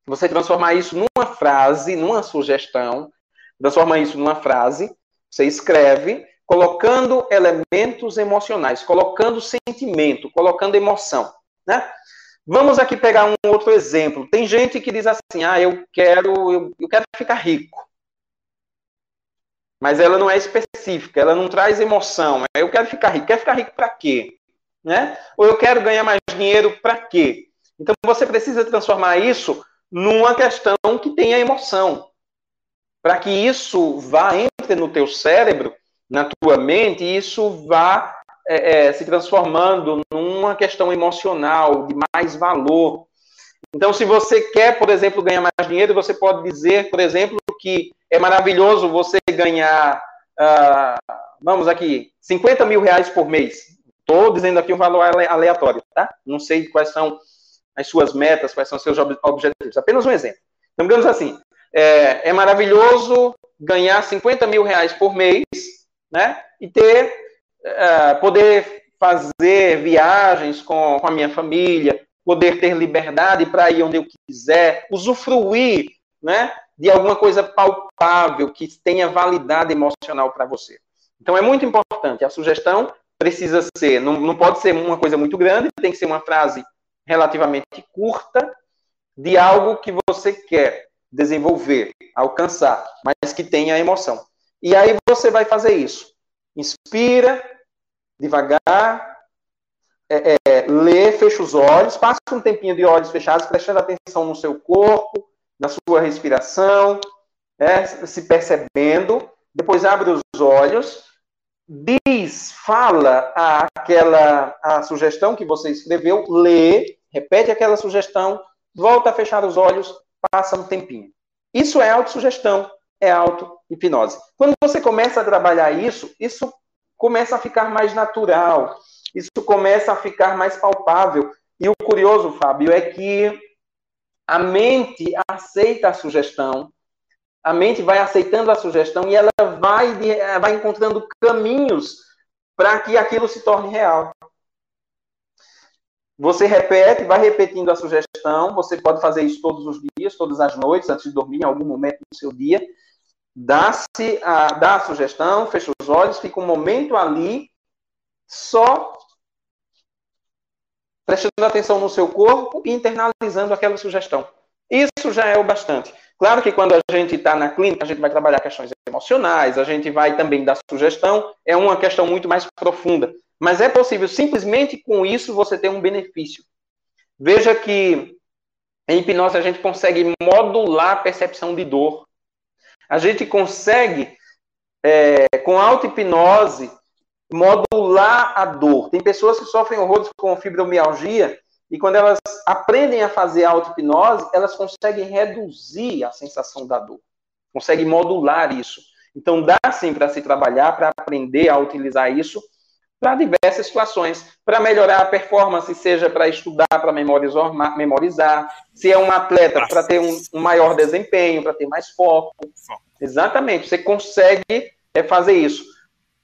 você transformar isso numa frase, numa sugestão, transforma isso numa frase, você escreve, colocando elementos emocionais, colocando sentimento, colocando emoção. Né? Vamos aqui pegar um outro exemplo. Tem gente que diz assim: ah, eu quero, eu, eu quero ficar rico. Mas ela não é específica, ela não traz emoção. Eu quero ficar rico. Quer ficar rico para quê? Né? Ou eu quero ganhar mais dinheiro para quê? Então você precisa transformar isso numa questão que tenha emoção. Para que isso vá entre no teu cérebro, na tua mente, e isso vá é, é, se transformando numa questão emocional, de mais valor. Então, se você quer, por exemplo, ganhar mais dinheiro, você pode dizer, por exemplo, que é maravilhoso você ganhar, uh, vamos aqui, 50 mil reais por mês. Estou dizendo aqui um valor aleatório, tá? Não sei quais são as suas metas, quais são os seus objetivos. Apenas um exemplo. Então, digamos assim, é, é maravilhoso ganhar 50 mil reais por mês, né? E ter é, poder fazer viagens com, com a minha família, poder ter liberdade para ir onde eu quiser, usufruir né, de alguma coisa palpável que tenha validade emocional para você. Então é muito importante. A sugestão precisa ser, não, não pode ser uma coisa muito grande, tem que ser uma frase relativamente curta de algo que você quer desenvolver, alcançar, mas que tenha emoção. E aí você vai fazer isso. Inspira devagar, é, é, lê, fecha os olhos, passa um tempinho de olhos fechados, prestando atenção no seu corpo, na sua respiração, é, se percebendo. Depois abre os olhos, diz, fala aquela a sugestão que você escreveu, lê, repete aquela sugestão, volta a fechar os olhos, passa um tempinho. Isso é autossugestão é auto-hipnose. Quando você começa a trabalhar isso, isso começa a ficar mais natural. isso começa a ficar mais palpável. E o curioso, Fábio, é que a mente aceita a sugestão, a mente vai aceitando a sugestão e ela vai, vai encontrando caminhos para que aquilo se torne real. Você repete, vai repetindo a sugestão. Você pode fazer isso todos os dias, todas as noites, antes de dormir, em algum momento do seu dia. Dá-se a, dá a sugestão, fecha os olhos, fica um momento ali, só prestando atenção no seu corpo e internalizando aquela sugestão. Isso já é o bastante. Claro que quando a gente está na clínica, a gente vai trabalhar questões emocionais, a gente vai também dar sugestão, é uma questão muito mais profunda. Mas é possível, simplesmente com isso, você ter um benefício. Veja que em hipnose a gente consegue modular a percepção de dor. A gente consegue, é, com auto-hipnose, modular a dor. Tem pessoas que sofrem horrores com fibromialgia e quando elas aprendem a fazer auto-hipnose, elas conseguem reduzir a sensação da dor. Conseguem modular isso. Então dá sim para se trabalhar, para aprender a utilizar isso para diversas situações, para melhorar a performance, seja para estudar, para memorizar, memorizar, se é um atleta, para ter um, um, maior desempenho, para ter mais foco. Exatamente, você consegue é, fazer isso.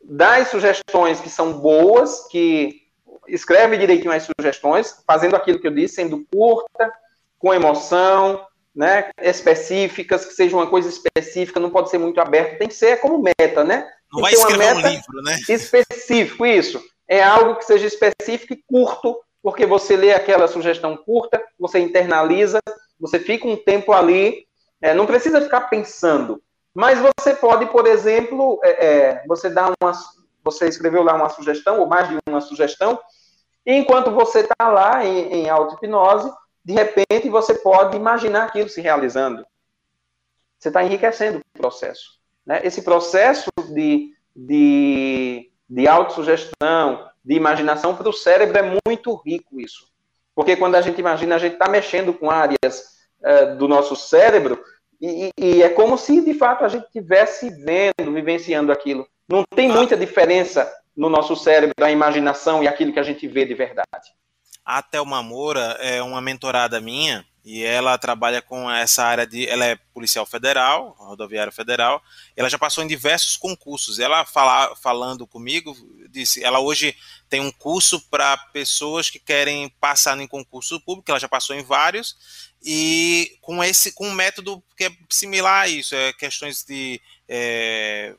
Dá as sugestões que são boas, que escreve direitinho as sugestões, fazendo aquilo que eu disse, sendo curta, com emoção, né, específicas, que seja uma coisa específica, não pode ser muito aberto, tem que ser como meta, né? Não vai escrever um livro, né? Específico, isso. É algo que seja específico e curto, porque você lê aquela sugestão curta, você internaliza, você fica um tempo ali, é, não precisa ficar pensando. Mas você pode, por exemplo, é, é, você dá uma, você escreveu lá uma sugestão, ou mais de uma sugestão, e enquanto você está lá em, em auto-hipnose, de repente você pode imaginar aquilo se realizando. Você está enriquecendo o processo. Né? Esse processo de, de, de autossugestão, de imaginação para o cérebro é muito rico isso. Porque quando a gente imagina, a gente está mexendo com áreas uh, do nosso cérebro e, e, é como se, de fato, a gente estivesse vendo, vivenciando aquilo. Não tem muita diferença no nosso cérebro a imaginação e aquilo que a gente vê de verdade. A Thelma Moura é uma mentorada minha e ela trabalha com essa área de. Ela é policial federal, rodoviária federal. Ela já passou em diversos concursos. Ela fala, falando comigo disse, ela hoje tem um curso para pessoas que querem passar em concurso público. Ela já passou em vários e com esse com um método que é similar a isso, é questões de é,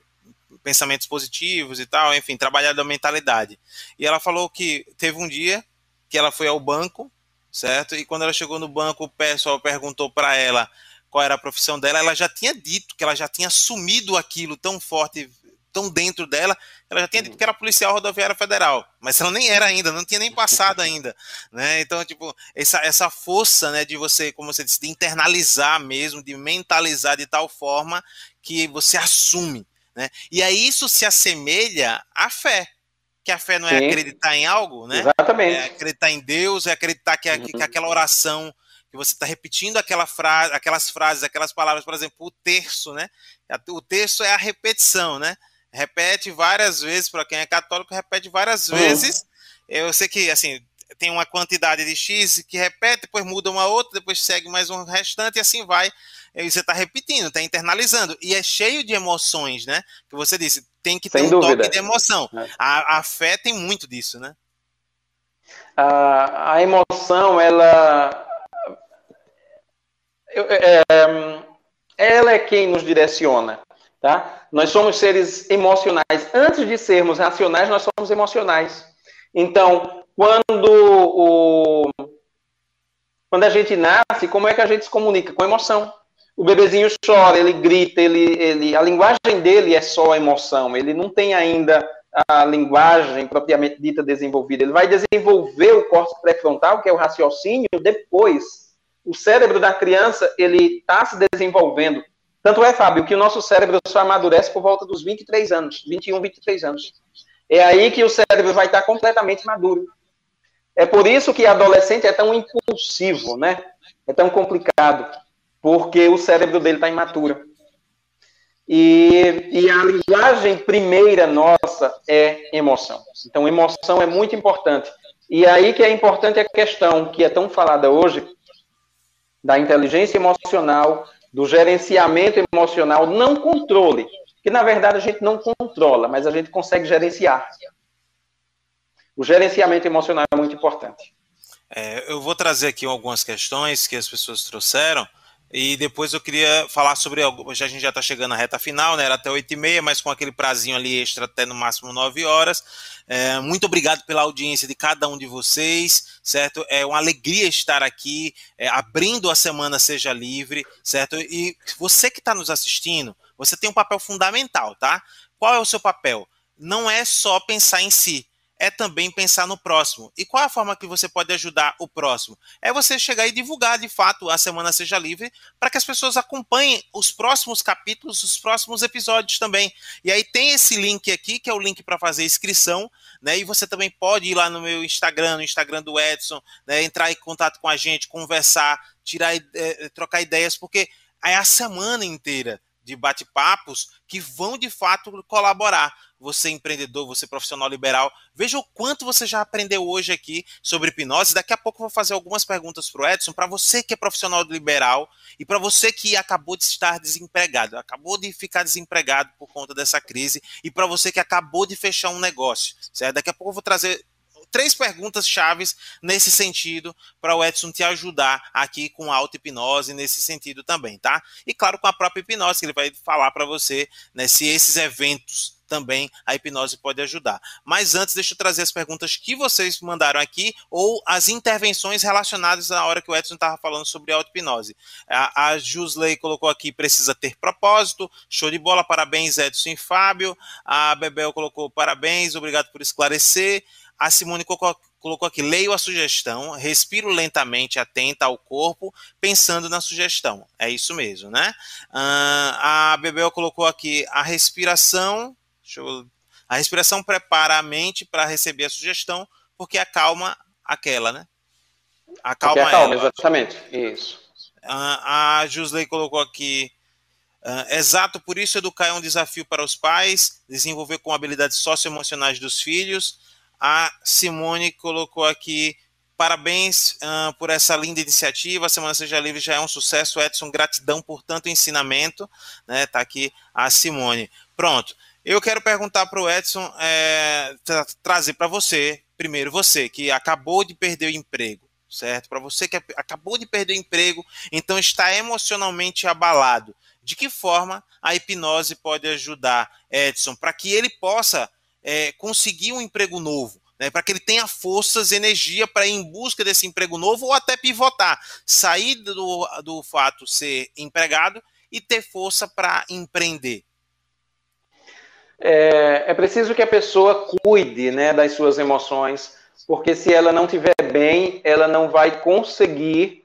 pensamentos positivos e tal, enfim, trabalhar da mentalidade. E ela falou que teve um dia que ela foi ao banco certo? E quando ela chegou no banco, o pessoal perguntou para ela qual era a profissão dela, ela já tinha dito que ela já tinha assumido aquilo tão forte, tão dentro dela, ela já tinha dito que era policial rodoviária federal, mas ela nem era ainda, não tinha nem passado ainda, né? Então, tipo, essa, essa força, né, de você, como você disse, de internalizar mesmo, de mentalizar de tal forma que você assume, né? E aí isso se assemelha à fé, que a fé não é Sim. acreditar em algo, né? Exatamente. É acreditar em Deus, é acreditar que, uhum. que aquela oração que você está repetindo aquela frase, aquelas frases, aquelas palavras, por exemplo, o terço, né? O terço é a repetição, né? Repete várias vezes, para quem é católico, repete várias uhum. vezes. Eu sei que, assim, tem uma quantidade de X que repete, depois muda uma outra, depois segue mais um restante e assim vai. E você está repetindo, está internalizando. E é cheio de emoções, né? Que você disse, tem que ter Sem um dúvida. toque de emoção. É. A, a fé tem muito disso, né? A, a emoção, ela. É, ela é quem nos direciona. Tá? Nós somos seres emocionais. Antes de sermos racionais, nós somos emocionais. Então, quando, o, quando a gente nasce, como é que a gente se comunica? Com emoção. O bebezinho chora, ele grita, ele, ele, a linguagem dele é só emoção, ele não tem ainda a linguagem propriamente dita desenvolvida. Ele vai desenvolver o córtex pré-frontal, que é o raciocínio, depois. O cérebro da criança, ele está se desenvolvendo. Tanto é, Fábio, que o nosso cérebro só amadurece por volta dos 23 anos, 21, 23 anos. É aí que o cérebro vai estar completamente maduro. É por isso que adolescente é tão impulsivo, né? É tão complicado porque o cérebro dele está imaturo. E, e a linguagem primeira nossa é emoção. Então, emoção é muito importante. E aí que é importante a questão que é tão falada hoje da inteligência emocional, do gerenciamento emocional, não controle, que na verdade a gente não controla, mas a gente consegue gerenciar. O gerenciamento emocional é muito importante. É, eu vou trazer aqui algumas questões que as pessoas trouxeram. E depois eu queria falar sobre. Já, a gente já está chegando na reta final, né? Era até 8h30, mas com aquele prazinho ali extra até no máximo 9 horas. É, muito obrigado pela audiência de cada um de vocês, certo? É uma alegria estar aqui, é, abrindo a semana Seja Livre, certo? E você que está nos assistindo, você tem um papel fundamental, tá? Qual é o seu papel? Não é só pensar em si é também pensar no próximo. E qual a forma que você pode ajudar o próximo? É você chegar e divulgar de fato a Semana Seja Livre para que as pessoas acompanhem os próximos capítulos, os próximos episódios também. E aí tem esse link aqui, que é o link para fazer inscrição, né? E você também pode ir lá no meu Instagram, no Instagram do Edson, né? entrar em contato com a gente, conversar, tirar, é, trocar ideias, porque é a semana inteira de bate-papos que vão de fato colaborar. Você empreendedor, você profissional liberal, veja o quanto você já aprendeu hoje aqui sobre hipnose. Daqui a pouco eu vou fazer algumas perguntas para o Edson, para você que é profissional liberal e para você que acabou de estar desempregado, acabou de ficar desempregado por conta dessa crise e para você que acabou de fechar um negócio. Certo? Daqui a pouco eu vou trazer três perguntas chaves nesse sentido para o Edson te ajudar aqui com a auto-hipnose nesse sentido também, tá? E claro, com a própria hipnose, que ele vai falar para você né, se esses eventos também a hipnose pode ajudar. Mas antes, deixa eu trazer as perguntas que vocês mandaram aqui ou as intervenções relacionadas à hora que o Edson estava falando sobre auto-hipnose. A, a Jusley colocou aqui: precisa ter propósito. Show de bola, parabéns, Edson e Fábio. A Bebel colocou: parabéns, obrigado por esclarecer. A Simone colocou aqui: leio a sugestão, respiro lentamente, atenta ao corpo, pensando na sugestão. É isso mesmo, né? Uh, a Bebel colocou aqui: a respiração. Eu, a respiração prepara a mente para receber a sugestão, porque acalma aquela, né? Acalma, acalma ela. Exatamente, isso. Uh, a Jusley colocou aqui. Uh, exato, por isso educar é um desafio para os pais, desenvolver com habilidades socioemocionais dos filhos, a Simone colocou aqui. Parabéns uh, por essa linda iniciativa. A Semana Seja Livre já é um sucesso. Edson, gratidão por tanto ensinamento. Né? Tá aqui a Simone. Pronto. Eu quero perguntar para o Edson, é, tra trazer para você, primeiro você que acabou de perder o emprego, certo? Para você que acabou de perder o emprego, então está emocionalmente abalado. De que forma a hipnose pode ajudar Edson para que ele possa é, conseguir um emprego novo, né, para que ele tenha forças, energia para ir em busca desse emprego novo ou até pivotar, sair do, do fato ser empregado e ter força para empreender. É, é, preciso que a pessoa cuide né, das suas emoções, porque se ela não estiver bem, ela não vai conseguir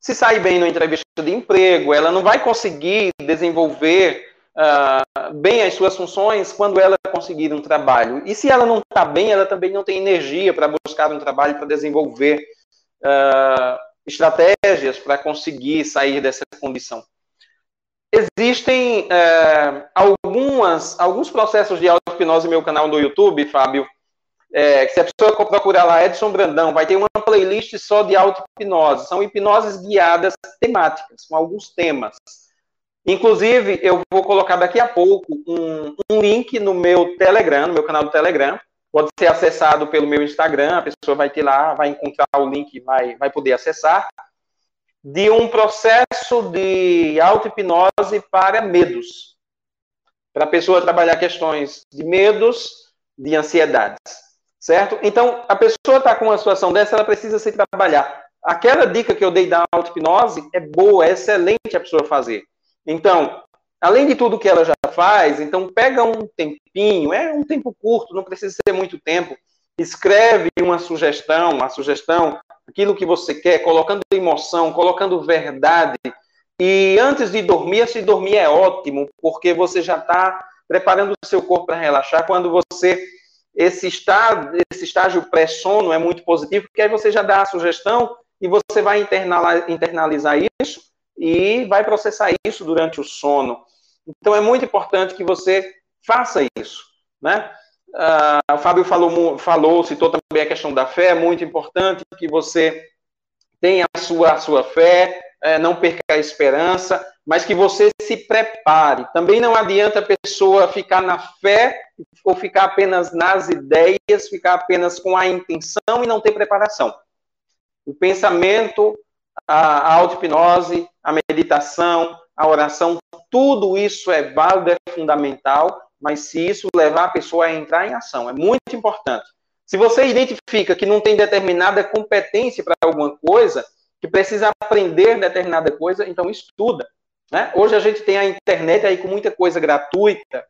se sair bem na entrevista de emprego, ela não vai conseguir desenvolver uh, bem as suas funções quando ela conseguir um trabalho. E se ela não está bem, ela também não tem energia para buscar um trabalho, para desenvolver uh, estratégias para conseguir sair dessa condição. Existem uh, algumas, alguns processos de auto-hipnose no meu canal no YouTube, Fábio, é, se a pessoa procurar lá Edson Brandão, vai ter uma playlist só de auto-hipnose. São hipnoses guiadas temáticas, com alguns temas. Inclusive, eu vou colocar daqui a pouco um, um, link no meu Telegram, no meu canal do Telegram. Pode ser acessado pelo meu Instagram, a pessoa vai ter lá, vai encontrar o link, vai, vai poder acessar. De um processo de auto-hipnose para medos. Para a pessoa trabalhar questões de medos, de ansiedades. Certo? Então, a pessoa está com uma situação dessa, ela precisa se trabalhar. Aquela dica que eu dei da auto-hipnose é boa, é excelente a pessoa fazer então, além de tudo que ela já faz, então pega um tempinho, é um tempo curto, não precisa ser muito tempo, escreve uma sugestão, uma sugestão, aquilo que você quer, colocando emoção, colocando verdade. E antes de dormir, se dormir é ótimo, porque você já está preparando o seu corpo para relaxar. Quando você esse estágio, esse estágio pré-sono é muito positivo, porque aí você já dá a sugestão e você vai internalizar isso e vai processar isso durante o sono. Então é muito importante que você faça isso, né? Uh, o Fábio falou, falou, citou também a questão da fé, é muito importante que você tenha a sua, a sua fé, é, não perca a esperança, mas que você se prepare. Também não adianta a pessoa ficar na fé ou ficar apenas nas ideias, ficar apenas com a intenção e não ter preparação. O pensamento, a auto-hipnose, a meditação, a oração, tudo isso é válido, é fundamental, mas se isso levar a pessoa a entrar em ação, é muito importante. Se você identifica que não tem determinada competência para alguma coisa, que precisa aprender determinada coisa, então estuda. Né? Hoje a gente tem a internet aí com muita coisa gratuita,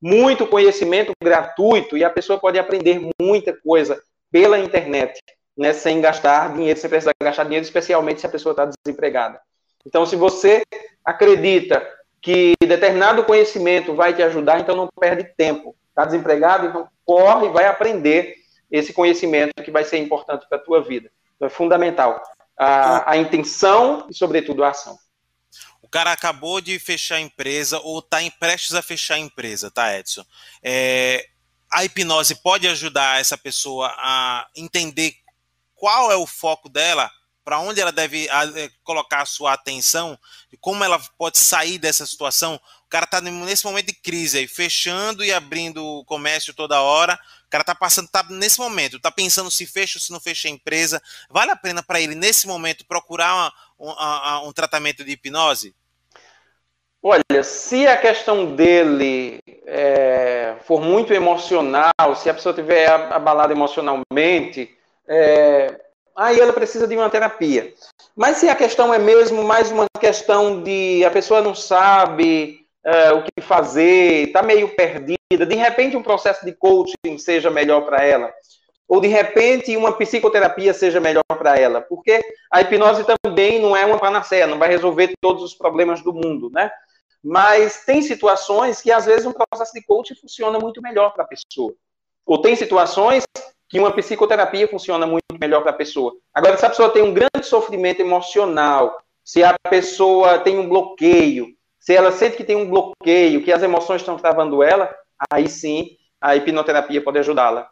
muito conhecimento gratuito, e a pessoa pode aprender muita coisa pela internet, né? sem gastar dinheiro, sem precisar gastar dinheiro, especialmente se a pessoa está desempregada. Então, se você acredita que determinado conhecimento vai te ajudar, então não perde tempo. Está desempregado, então corre e vai aprender esse conhecimento que vai ser importante para a tua vida. Então é fundamental a, a intenção e, sobretudo, a ação. O cara acabou de fechar a empresa ou está prestes a fechar a empresa, tá, Edson? É, a hipnose pode ajudar essa pessoa a entender qual é o foco dela para onde ela deve é, colocar a sua atenção, como ela pode sair dessa situação. O cara está nesse momento de crise aí, fechando e abrindo o comércio toda hora. O cara está passando, tá nesse momento, está pensando se fecha ou se não fecha a empresa. Vale a pena para ele, nesse momento, procurar uma, um, um tratamento de hipnose? Olha, se a questão dele é, for muito emocional, se a pessoa tiver abalada emocionalmente, é, aí ela precisa de uma terapia. Mas se a questão é mesmo mais uma questão de a pessoa não sabe uh, o que fazer, está meio perdida, de repente um processo de coaching seja melhor para ela, ou de repente uma psicoterapia seja melhor para ela, porque a hipnose também não é uma panaceia, não vai resolver todos os problemas do mundo, né? Mas tem situações que às vezes um processo de coaching funciona muito melhor para a pessoa. Ou tem situações que uma psicoterapia funciona muito melhor para a pessoa. Agora, se a pessoa tem um grande sofrimento emocional, se a pessoa tem um bloqueio, se ela sente que tem um bloqueio, que as emoções estão travando ela, aí sim a hipnoterapia pode ajudá-la.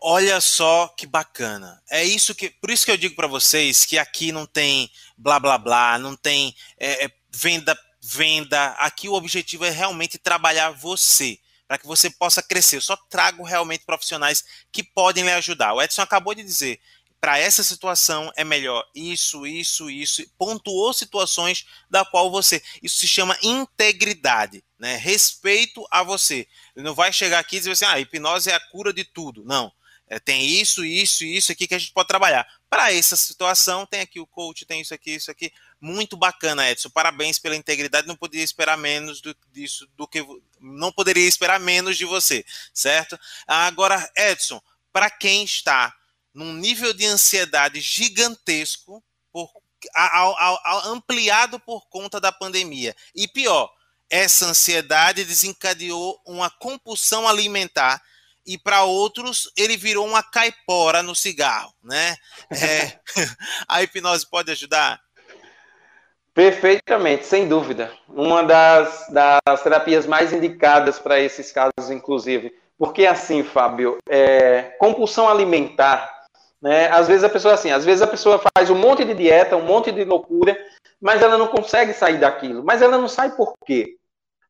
Olha só que bacana. É isso que, por isso que eu digo para vocês que aqui não tem blá blá blá, não tem é, é, venda venda. Aqui o objetivo é realmente trabalhar você para que você possa crescer. Eu só trago realmente profissionais que podem lhe ajudar. O Edson acabou de dizer, para essa situação é melhor isso, isso, isso. Pontuou situações da qual você. Isso se chama integridade, né? Respeito a você. Ele não vai chegar aqui e dizer assim, ah, hipnose é a cura de tudo. Não. É, tem isso, isso e isso aqui que a gente pode trabalhar. Para essa situação, tem aqui o coach, tem isso aqui, isso aqui. Muito bacana, Edson. Parabéns pela integridade. Não poderia esperar menos do, disso do que não poderia esperar menos de você, certo? Agora, Edson, para quem está num nível de ansiedade gigantesco, por, ampliado por conta da pandemia, e pior, essa ansiedade desencadeou uma compulsão alimentar e para outros ele virou uma caipora no cigarro, né? É, a hipnose pode ajudar? Perfeitamente, sem dúvida. Uma das, das terapias mais indicadas para esses casos, inclusive. Porque assim, Fábio, é, compulsão alimentar, né? Às vezes a pessoa assim, às vezes a pessoa faz um monte de dieta, um monte de loucura, mas ela não consegue sair daquilo. Mas ela não sai por quê?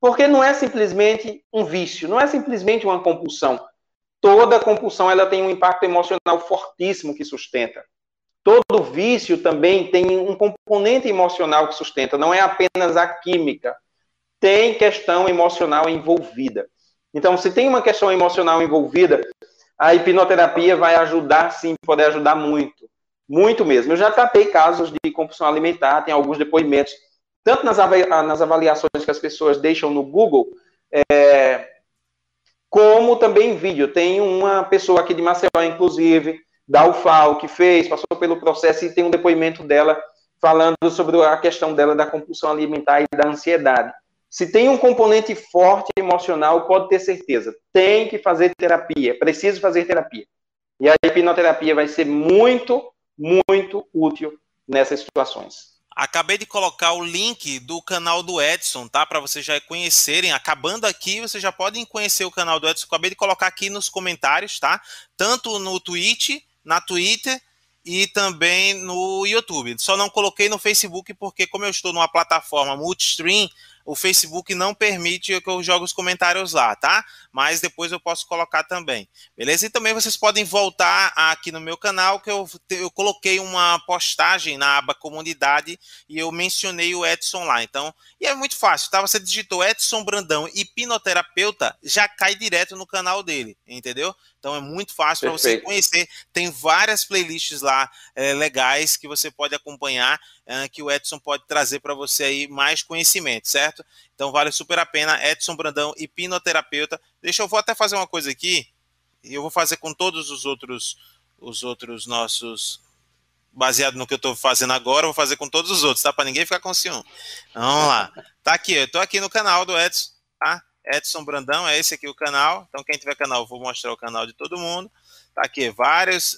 Porque não é simplesmente um vício, não é simplesmente uma compulsão toda compulsão ela tem um impacto emocional fortíssimo que sustenta. Todo vício também tem um componente emocional que sustenta, não é apenas a química. Tem questão emocional envolvida. Então, se tem uma questão emocional envolvida, a hipnoterapia vai ajudar, sim, pode ajudar muito. Muito mesmo. Eu já tratei casos de compulsão alimentar, tem alguns depoimentos, tanto nas, avaliações que as pessoas deixam no Google, é, como também vídeo. Tem uma pessoa aqui de Maceió, inclusive, da UFAO, que fez, passou pelo processo e tem um depoimento dela falando sobre a questão dela da compulsão alimentar e da ansiedade. Se tem um componente forte emocional, pode ter certeza, tem que fazer terapia, preciso fazer terapia. E a hipnoterapia vai ser muito, muito útil nessas situações. Acabei de colocar o link do canal do Edson, tá? Para vocês já conhecerem. Acabando aqui, vocês já podem conhecer o canal do Edson. Acabei de colocar aqui nos comentários, tá? Tanto no Twitch, na Twitter e também no YouTube. Só não coloquei no Facebook porque, como eu estou numa plataforma multistream, o Facebook não permite que eu jogue os comentários lá, tá? Mas depois eu posso colocar também, beleza? E também vocês podem voltar aqui no meu canal, que eu, eu coloquei uma postagem na aba comunidade e eu mencionei o Edson lá. Então, e é muito fácil, tá? Você digitou Edson Brandão, hipnoterapeuta, já cai direto no canal dele, entendeu? Então é muito fácil para você conhecer. Tem várias playlists lá é, legais que você pode acompanhar, é, que o Edson pode trazer para você aí mais conhecimento, certo? Então vale super a pena. Edson Brandão, hipnoterapeuta. Deixa eu vou até fazer uma coisa aqui. E eu vou fazer com todos os outros, os outros nossos baseado no que eu estou fazendo agora, eu vou fazer com todos os outros, tá? Para ninguém ficar com ciúme. Vamos lá. Tá aqui, eu estou aqui no canal do Edson, tá? Edson Brandão, é esse aqui o canal. Então, quem tiver canal, vou mostrar o canal de todo mundo. Tá aqui, vários,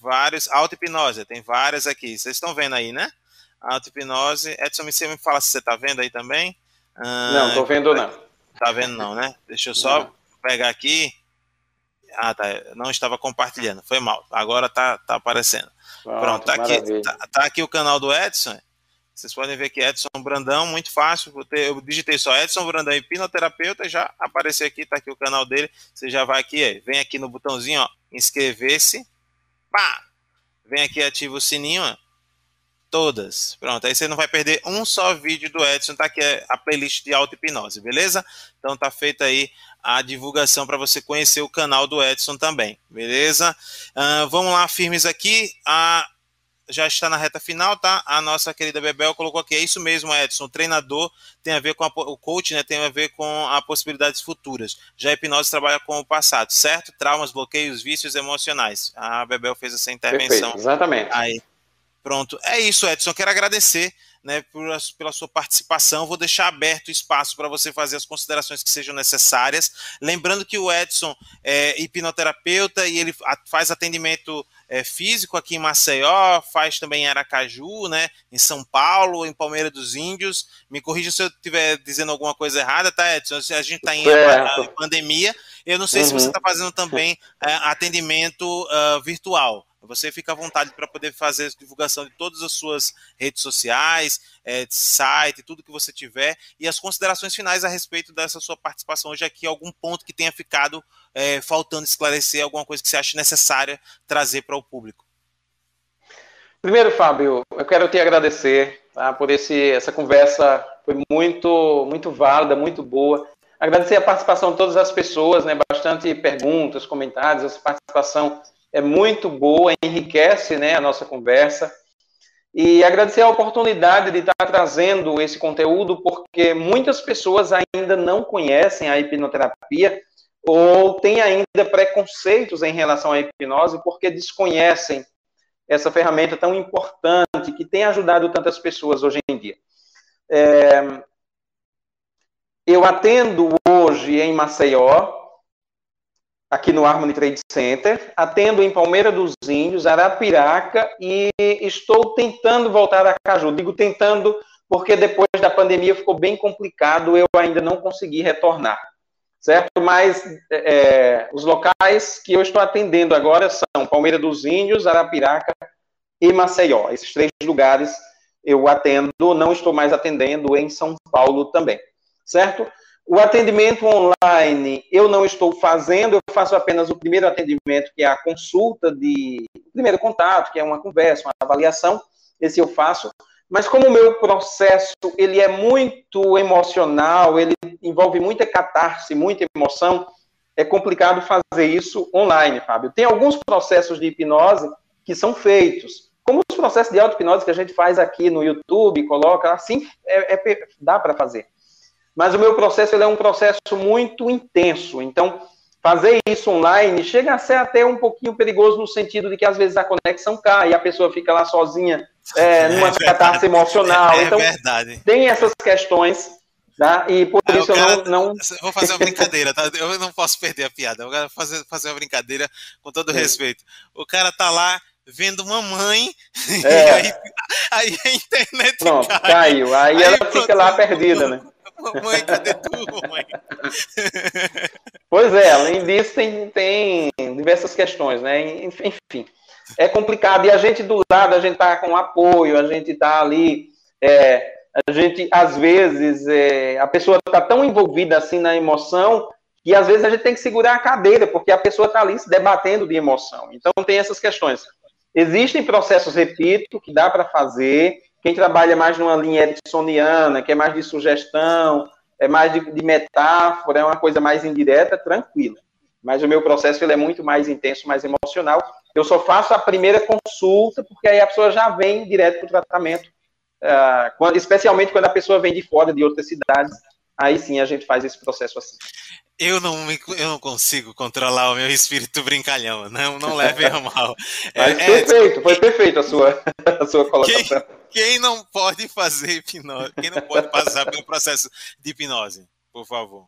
vários, auto-hipnose, tem várias aqui. Vocês estão vendo aí, né? Auto-hipnose. Edson, você me fala se você tá vendo aí também. Ah, não, tô vendo não. Tá vendo não, né? Deixa eu só não. pegar aqui. Ah, tá. Não estava compartilhando. Foi mal. Agora tá, tá aparecendo. Pronto, Pronto tá, aqui, tá, tá, aqui o canal do Edson. Vocês podem ver que Edson Brandão, muito fácil. Eu digitei só Edson Brandão hipnoterapeuta, já apareceu aqui, tá aqui o canal dele. Você já vai aqui, vem aqui no botãozinho, ó, inscrever-se. Pá! Vem aqui ativa o sininho, ó. Todas. Pronto, aí você não vai perder um só vídeo do Edson, tá aqui a playlist de auto-hipnose, beleza? Então tá feita aí a divulgação para você conhecer o canal do Edson também, beleza? Uh, vamos lá, firmes aqui. A já está na reta final, tá? A nossa querida Bebel colocou aqui, é isso mesmo, Edson, o treinador tem a ver com a, o coach, né, tem a ver com as possibilidades futuras. Já a hipnose trabalha com o passado, certo? Traumas, bloqueios, vícios emocionais. A Bebel fez essa intervenção. Perfeito, exatamente. Aí, pronto. É isso, Edson, quero agradecer né, por, pela sua participação. Vou deixar aberto o espaço para você fazer as considerações que sejam necessárias. Lembrando que o Edson é hipnoterapeuta e ele faz atendimento é, físico aqui em Maceió, faz também em Aracaju, né, em São Paulo, em Palmeira dos Índios. Me corrija se eu estiver dizendo alguma coisa errada, tá, Edson? A gente está em, em, pandemia. Eu não sei uhum. se você está fazendo também é, atendimento uh, virtual. Você fica à vontade para poder fazer divulgação de todas as suas redes sociais, é, site, tudo que você tiver, e as considerações finais a respeito dessa sua participação hoje aqui, algum ponto que tenha ficado é, faltando esclarecer, alguma coisa que você acha necessária trazer para o público. Primeiro, Fábio, eu quero te agradecer tá, por esse, essa conversa, foi muito, muito válida, muito boa. Agradecer a participação de todas as pessoas, né, bastante perguntas, comentários, essa participação é muito boa, enriquece né, a nossa conversa. E agradecer a oportunidade de estar trazendo esse conteúdo, porque muitas pessoas ainda não conhecem a hipnoterapia ou têm ainda preconceitos em relação à hipnose, porque desconhecem essa ferramenta tão importante que tem ajudado tantas pessoas hoje em dia. É, eu atendo hoje em Maceió, aqui no Harmony Trade Center, atendo em Palmeira dos Índios, Arapiraca e estou tentando voltar a Caju. Digo tentando porque depois da pandemia ficou bem complicado, eu ainda não consegui retornar, certo? Mas é, os locais que eu estou atendendo agora são Palmeira dos Índios, Arapiraca e Maceió. Esses três lugares eu atendo, não estou mais atendendo em São Paulo também, certo? O atendimento online eu não estou fazendo, eu faço apenas o primeiro atendimento, que é a consulta de primeiro contato, que é uma conversa, uma avaliação, esse eu faço. Mas como o meu processo ele é muito emocional, ele envolve muita catarse, muita emoção, é complicado fazer isso online, Fábio. Tem alguns processos de hipnose que são feitos, como os processos de auto-hipnose que a gente faz aqui no YouTube, coloca, assim, é, é dá para fazer. Mas o meu processo ele é um processo muito intenso. Então, fazer isso online chega a ser até um pouquinho perigoso no sentido de que às vezes a conexão cai e a pessoa fica lá sozinha é, numa é catarse emocional. É, é então, verdade. tem essas questões. Tá? E por isso eu não, não. Vou fazer uma brincadeira, tá? Eu não posso perder a piada. Eu vou fazer, fazer uma brincadeira com todo é. respeito. O cara tá lá vendo mamãe. É. Aí, aí, a internet Pronto, cai. caiu. Aí, aí ela pronto, fica lá perdida, né? Mamãe, cadê tu, mamãe? Pois é, além disso, tem, tem diversas questões, né? Enfim, é complicado. E a gente do lado, a gente tá com apoio, a gente tá ali. É, a gente, às vezes, é, a pessoa tá tão envolvida assim na emoção que às vezes a gente tem que segurar a cadeira, porque a pessoa está ali se debatendo de emoção. Então, tem essas questões. Existem processos, repito, que dá para fazer. Quem trabalha mais numa linha ericksoniana, que é mais de sugestão, é mais de, de, metáfora, é uma coisa mais indireta, tranquila. Mas o meu processo ele é muito mais intenso, mais emocional. Eu só faço a primeira consulta, porque aí a pessoa já vem direto para o tratamento. Uh, quando, especialmente quando a pessoa vem de fora, de outras cidades, aí sim a gente faz esse processo assim. Eu não, me, eu não consigo controlar o meu espírito brincalhão, não, não leve a mal. É, Mas é, perfeito, foi perfeito a sua, a sua colocação. Quem, quem, não pode fazer hipnose, quem não pode passar pelo processo de hipnose, por favor?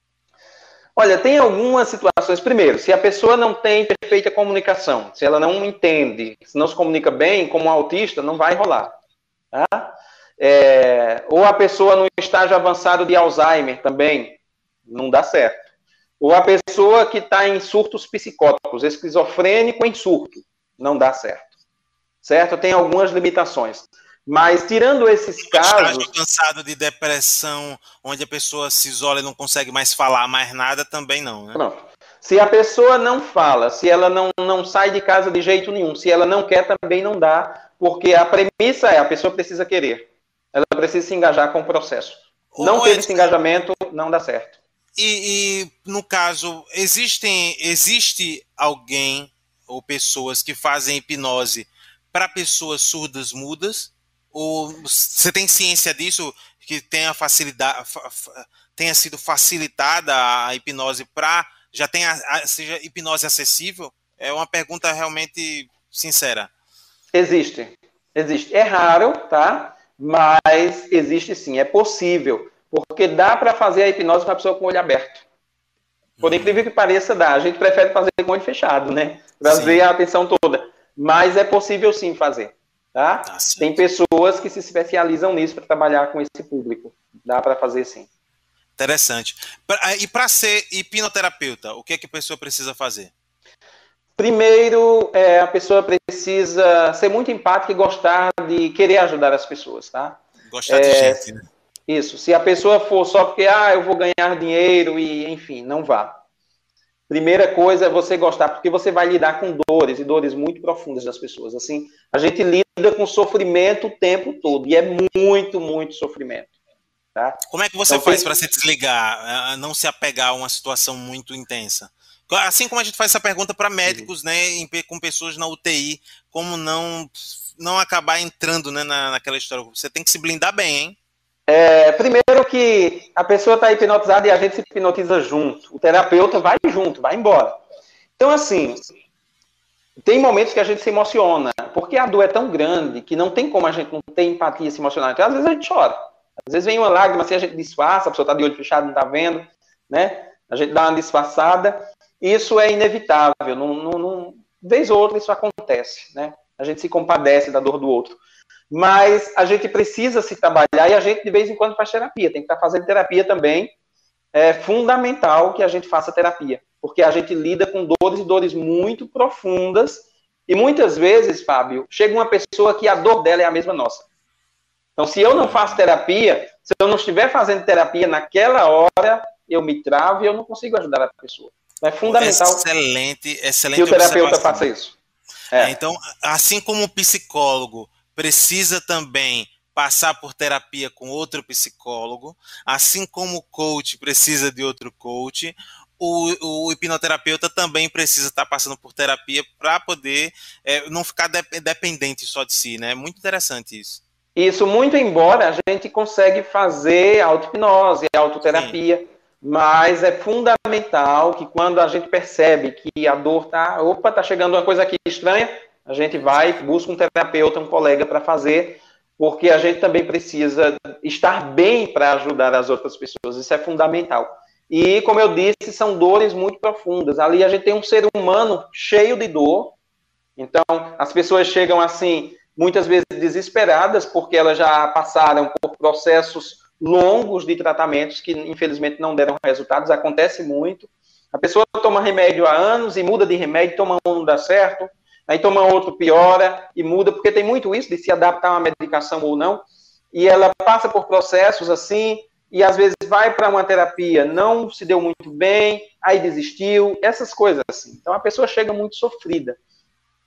Olha, tem algumas situações. Primeiro, se a pessoa não tem perfeita comunicação, se ela não entende, se não se comunica bem, como um autista, não vai rolar. Tá? É, ou a pessoa no estágio avançado de Alzheimer também, não dá certo. Ou a pessoa que está em surtos psicóticos, esquizofrênico em surto, não dá certo. Certo? Tem algumas limitações. Mas tirando esses casos. cansado de depressão, onde a pessoa se isola e não consegue mais falar mais nada, também não, né? Não. Se a pessoa não fala, se ela não, não sai de casa de jeito nenhum, se ela não quer, também não dá, porque a premissa é a pessoa precisa querer. Ela precisa se engajar com o processo. Não ter esse engajamento, não dá certo. E, e, no caso, existem, existe alguém ou pessoas que fazem hipnose para pessoas surdas mudas? Ou você tem ciência disso que tenha facilidade, tenha sido facilitada a hipnose para já tenha seja hipnose acessível? É uma pergunta realmente sincera. Existe, existe. É raro, tá? Mas existe sim, é possível. Porque dá para fazer a hipnose com a pessoa com o olho aberto. Por incrível que pareça, dá. A gente prefere fazer com o olho fechado, né? Trazer a atenção toda. Mas é possível sim fazer. Tá? tá Tem pessoas que se especializam nisso para trabalhar com esse público. Dá para fazer sim. Interessante. E para ser hipnoterapeuta, o que é que a pessoa precisa fazer? Primeiro, é, a pessoa precisa ser muito empática e gostar de querer ajudar as pessoas, tá? Gostar é, de gente, né? Isso. Se a pessoa for só porque, ah, eu vou ganhar dinheiro e, enfim, não vá. Primeira coisa é você gostar, porque você vai lidar com dores e dores muito profundas das pessoas. Assim, a gente lida com sofrimento o tempo todo e é muito, muito sofrimento. Tá? Como é que você então, faz para se desligar, não se apegar a uma situação muito intensa? Assim como a gente faz essa pergunta para médicos, né, com pessoas na UTI, como não não acabar entrando né, na, naquela história? Você tem que se blindar bem, hein? É, primeiro que a pessoa está hipnotizada e a gente se hipnotiza junto. O terapeuta vai junto, vai embora. Então, assim, tem momentos que a gente se emociona, porque a dor é tão grande que não tem como a gente não ter empatia se emocionar. Então, às vezes a gente chora. Às vezes vem uma lágrima, assim a gente disfarça, a pessoa está de olho fechado, não está vendo, né? A gente dá uma disfarçada. Isso é inevitável. Não, não, não, vez ou outra isso acontece, né? A gente se compadece da dor do outro. Mas a gente precisa se trabalhar e a gente de vez em quando faz terapia. Tem que estar fazendo terapia também. É fundamental que a gente faça terapia, porque a gente lida com dores e dores muito profundas. E muitas vezes, Fábio, chega uma pessoa que a dor dela é a mesma nossa. Então, se eu não faço terapia, se eu não estiver fazendo terapia naquela hora, eu me travo e eu não consigo ajudar a pessoa. É fundamental excelente, excelente que o terapeuta faça isso. É. Então, assim como o psicólogo precisa também passar por terapia com outro psicólogo, assim como o coach precisa de outro coach, o, o hipnoterapeuta também precisa estar passando por terapia para poder é, não ficar de, dependente só de si, né? Muito interessante isso. Isso, muito embora a gente consegue fazer auto-hipnose, autoterapia, Sim. mas é fundamental que quando a gente percebe que a dor tá, opa, tá chegando uma coisa aqui estranha, a gente vai, busca um terapeuta, um colega para fazer, porque a gente também precisa estar bem para ajudar as outras pessoas. Isso é fundamental. E, como eu disse, são dores muito profundas. Ali a gente tem um ser humano cheio de dor, Então, as pessoas chegam assim, muitas vezes desesperadas, porque elas já passaram por processos longos de tratamentos que, infelizmente, não deram resultados. Acontece muito. A pessoa toma remédio há anos e muda de remédio, toma um não dá certo, aí toma outro, piora e muda, porque tem muito isso de se adaptar a uma medicação ou não. E ela passa por processos assim, e às vezes vai para uma terapia, não se deu muito bem, aí desistiu, essas coisas assim. Então a pessoa chega muito sofrida.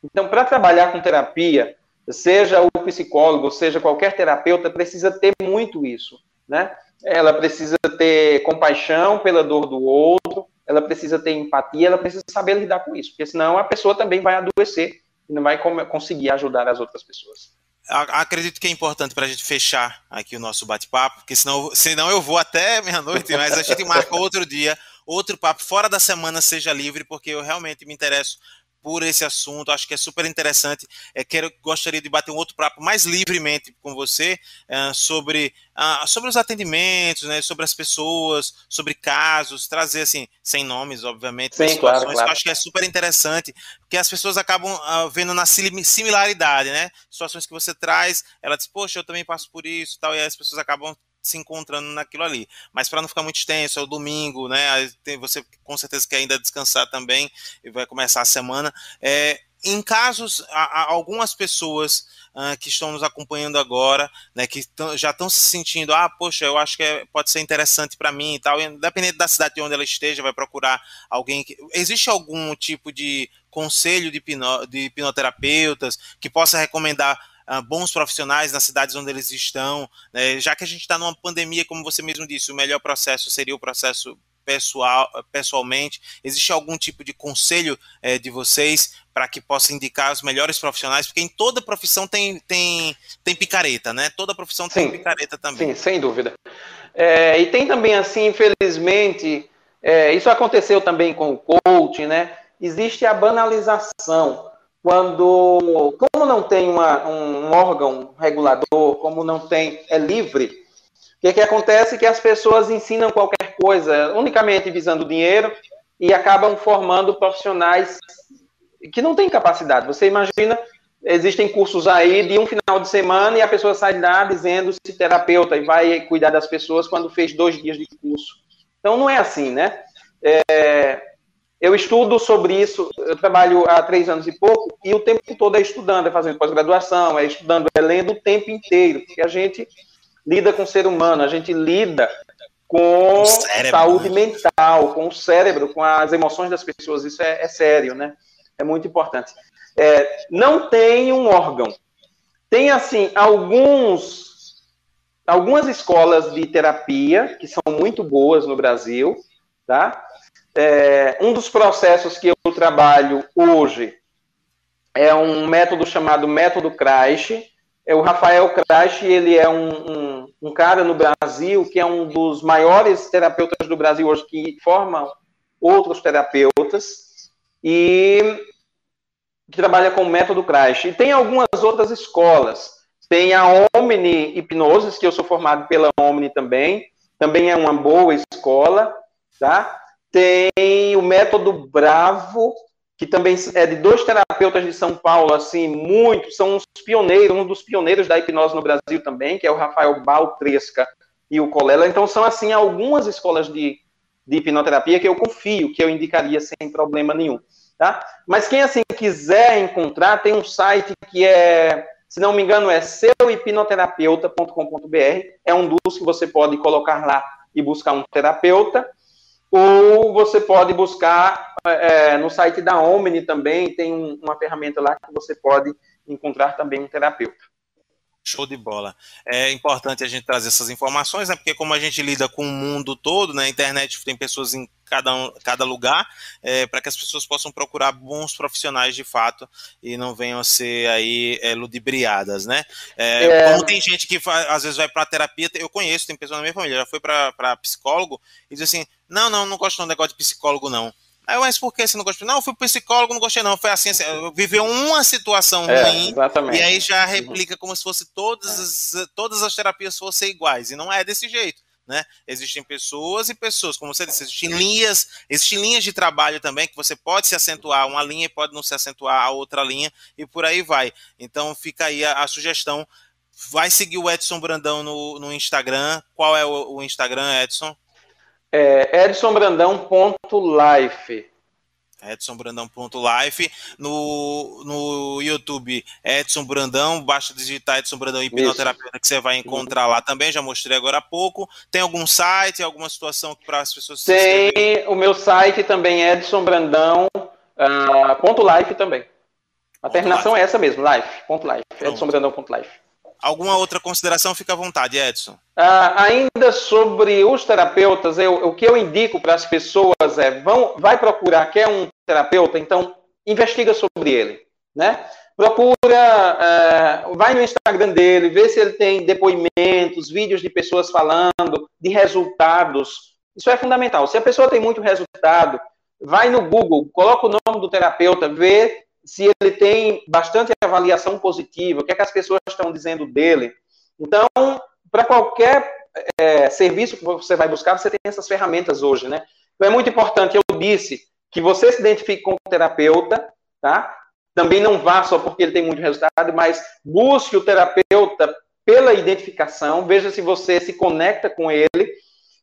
Então, para trabalhar com terapia, seja o psicólogo, seja qualquer terapeuta, precisa ter muito isso, né? Ela precisa ter compaixão pela dor do outro, ela precisa ter empatia, ela precisa saber lidar com isso, porque senão a pessoa também vai adoecer e não vai conseguir ajudar as outras pessoas. Acredito que é importante para a gente fechar aqui o nosso bate-papo, porque senão, senão eu vou até meia-noite, mas a gente marca outro dia, outro papo fora da semana seja livre, porque eu realmente me interesso por esse assunto, acho que é super interessante. É, quero, gostaria de bater um outro papo mais livremente com você é, sobre, uh, sobre os atendimentos, né, sobre as pessoas, sobre casos, trazer assim, sem nomes, obviamente, Sim, situações claro, claro. acho que é super interessante, porque as pessoas acabam uh, vendo na similaridade, né? Situações que você traz, ela diz, poxa, eu também passo por isso tal, e as pessoas acabam se encontrando naquilo ali. Mas para não ficar muito extenso, é o domingo, né? Você com certeza quer ainda descansar também e vai começar a semana. É, em casos, há algumas pessoas uh, que estão nos acompanhando agora, né, que já estão se sentindo, ah, poxa, eu acho que é, pode ser interessante para mim e tal, independente da cidade de onde ela esteja, vai procurar alguém que. Existe algum tipo de conselho de, hipno, de hipnoterapeutas que possa recomendar uh, bons profissionais nas cidades onde eles estão, né? já que a gente está numa pandemia, como você mesmo disse, o melhor processo seria o processo pessoal, pessoalmente? Existe algum tipo de conselho é, de vocês para que possa indicar os melhores profissionais? Porque em toda profissão tem, tem, tem picareta, né? Toda profissão tem Sim. picareta também. Sim, sem dúvida. É, e tem também, assim, infelizmente, é, isso aconteceu também com o coaching, né? Existe a banalização quando, como não tem uma, um órgão regulador, como não tem, é livre, o que, que acontece? Que as pessoas ensinam qualquer coisa, unicamente visando dinheiro, e acabam formando profissionais que não têm capacidade. Você imagina, existem cursos aí de um final de semana e a pessoa sai lá dizendo-se terapeuta e vai cuidar das pessoas quando fez dois dias de curso. Então não é assim, né? É, eu estudo sobre isso, eu trabalho há três anos e pouco, e o tempo todo é estudando, é fazendo pós-graduação, é estudando, é lendo o tempo inteiro, porque a gente lida com o ser humano, a gente lida com saúde né? mental, com o cérebro, com as emoções das pessoas, isso é, é sério, né? É muito importante. É, não tem um órgão. Tem, assim, alguns, algumas escolas de terapia, que são muito boas no Brasil, tá? É, um dos processos que eu trabalho hoje é um método chamado método Crash. É o Rafael Crash, ele é um, um, um, cara no Brasil que é um dos maiores terapeutas do Brasil hoje, que forma outros terapeutas e que trabalha com o método Crash. E tem algumas outras escolas. Tem a Omni Hipnoses, que eu sou formado pela Omni também. Também é uma boa escola, tá? Tem o método Bravo, que também é de dois terapeutas de São Paulo, assim, muito, são os pioneiros, um dos pioneiros da hipnose no Brasil também, que é o Rafael Baltresca e o Colela. Então, são, assim, algumas escolas de, de hipnoterapia que eu confio, que eu indicaria sem problema nenhum, tá? Mas quem, assim, quiser encontrar, tem um site que é, se não me engano, é seuhipnoterapeuta.com.br, é um dos que você pode colocar lá e buscar um terapeuta, ou você pode buscar é, no site da Omni também, tem um, uma ferramenta lá que você pode encontrar também um terapeuta. Show de bola. É importante a gente trazer essas informações, né? Porque como a gente lida com o mundo todo, né? A internet tem pessoas em cada, um, cada lugar, é, para que as pessoas possam procurar bons profissionais de fato e não venham a ser aí é, ludibriadas, né? É, é. Como tem gente que às vezes vai para terapia, eu conheço, tem pessoas na minha família, já foi para psicólogo e diz assim: não, não, não gosto de um negócio de psicólogo, não. Aí, mas por que você não gostou? Não, eu fui psicólogo, não gostei, não. Foi assim, assim viveu uma situação é, ruim. Exatamente. E aí já replica como se fosse todas as, todas as terapias fossem iguais. E não é desse jeito. né? Existem pessoas e pessoas, como você disse, existem linhas, existem linhas de trabalho também que você pode se acentuar uma linha e pode não se acentuar a outra linha e por aí vai. Então fica aí a, a sugestão. Vai seguir o Edson Brandão no, no Instagram. Qual é o, o Instagram, Edson? É edsonbrandão.life. EdsonBrandão.life. No, no YouTube, Edson Brandão. Basta digitar Edson Brandão hipnoterapeuta que você vai encontrar lá também. Já mostrei agora há pouco. Tem algum site, alguma situação para as pessoas Tem o meu site também, edsonbrandão.life uh, também. A terminação é essa mesmo, life, ponto life, edsonbrandão.life. Alguma outra consideração? Fica à vontade, Edson. Ah, ainda sobre os terapeutas, eu, o que eu indico para as pessoas é, vão, vai procurar, quer um terapeuta, então investiga sobre ele, né? Procura, uh, vai no Instagram dele, vê se ele tem depoimentos, vídeos de pessoas falando de resultados. Isso é fundamental. Se a pessoa tem muito resultado, vai no Google, coloca o nome do terapeuta, vê se ele tem bastante avaliação positiva, o que, é que as pessoas estão dizendo dele. Então, para qualquer é, serviço que você vai buscar, você tem essas ferramentas hoje, né? Então é muito importante, eu disse, que você se identifique com o terapeuta, tá? Também não vá só porque ele tem muito resultado, mas busque o terapeuta pela identificação, veja se você se conecta com ele.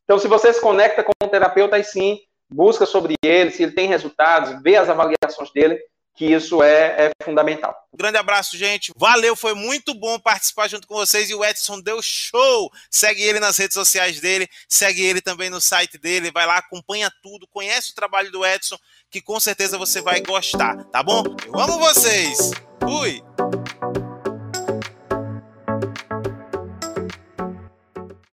Então, se você se conecta com o terapeuta, aí sim, busca sobre ele, se ele tem resultados, vê as avaliações dele, que isso é, é, fundamental. Um grande abraço, gente. Valeu, foi muito bom participar junto com vocês e o Edson deu show. Segue ele nas redes sociais dele, segue ele também no site dele, vai lá, acompanha tudo, conhece o trabalho do Edson, que com certeza você vai gostar, tá bom? Eu amo vocês. Fui.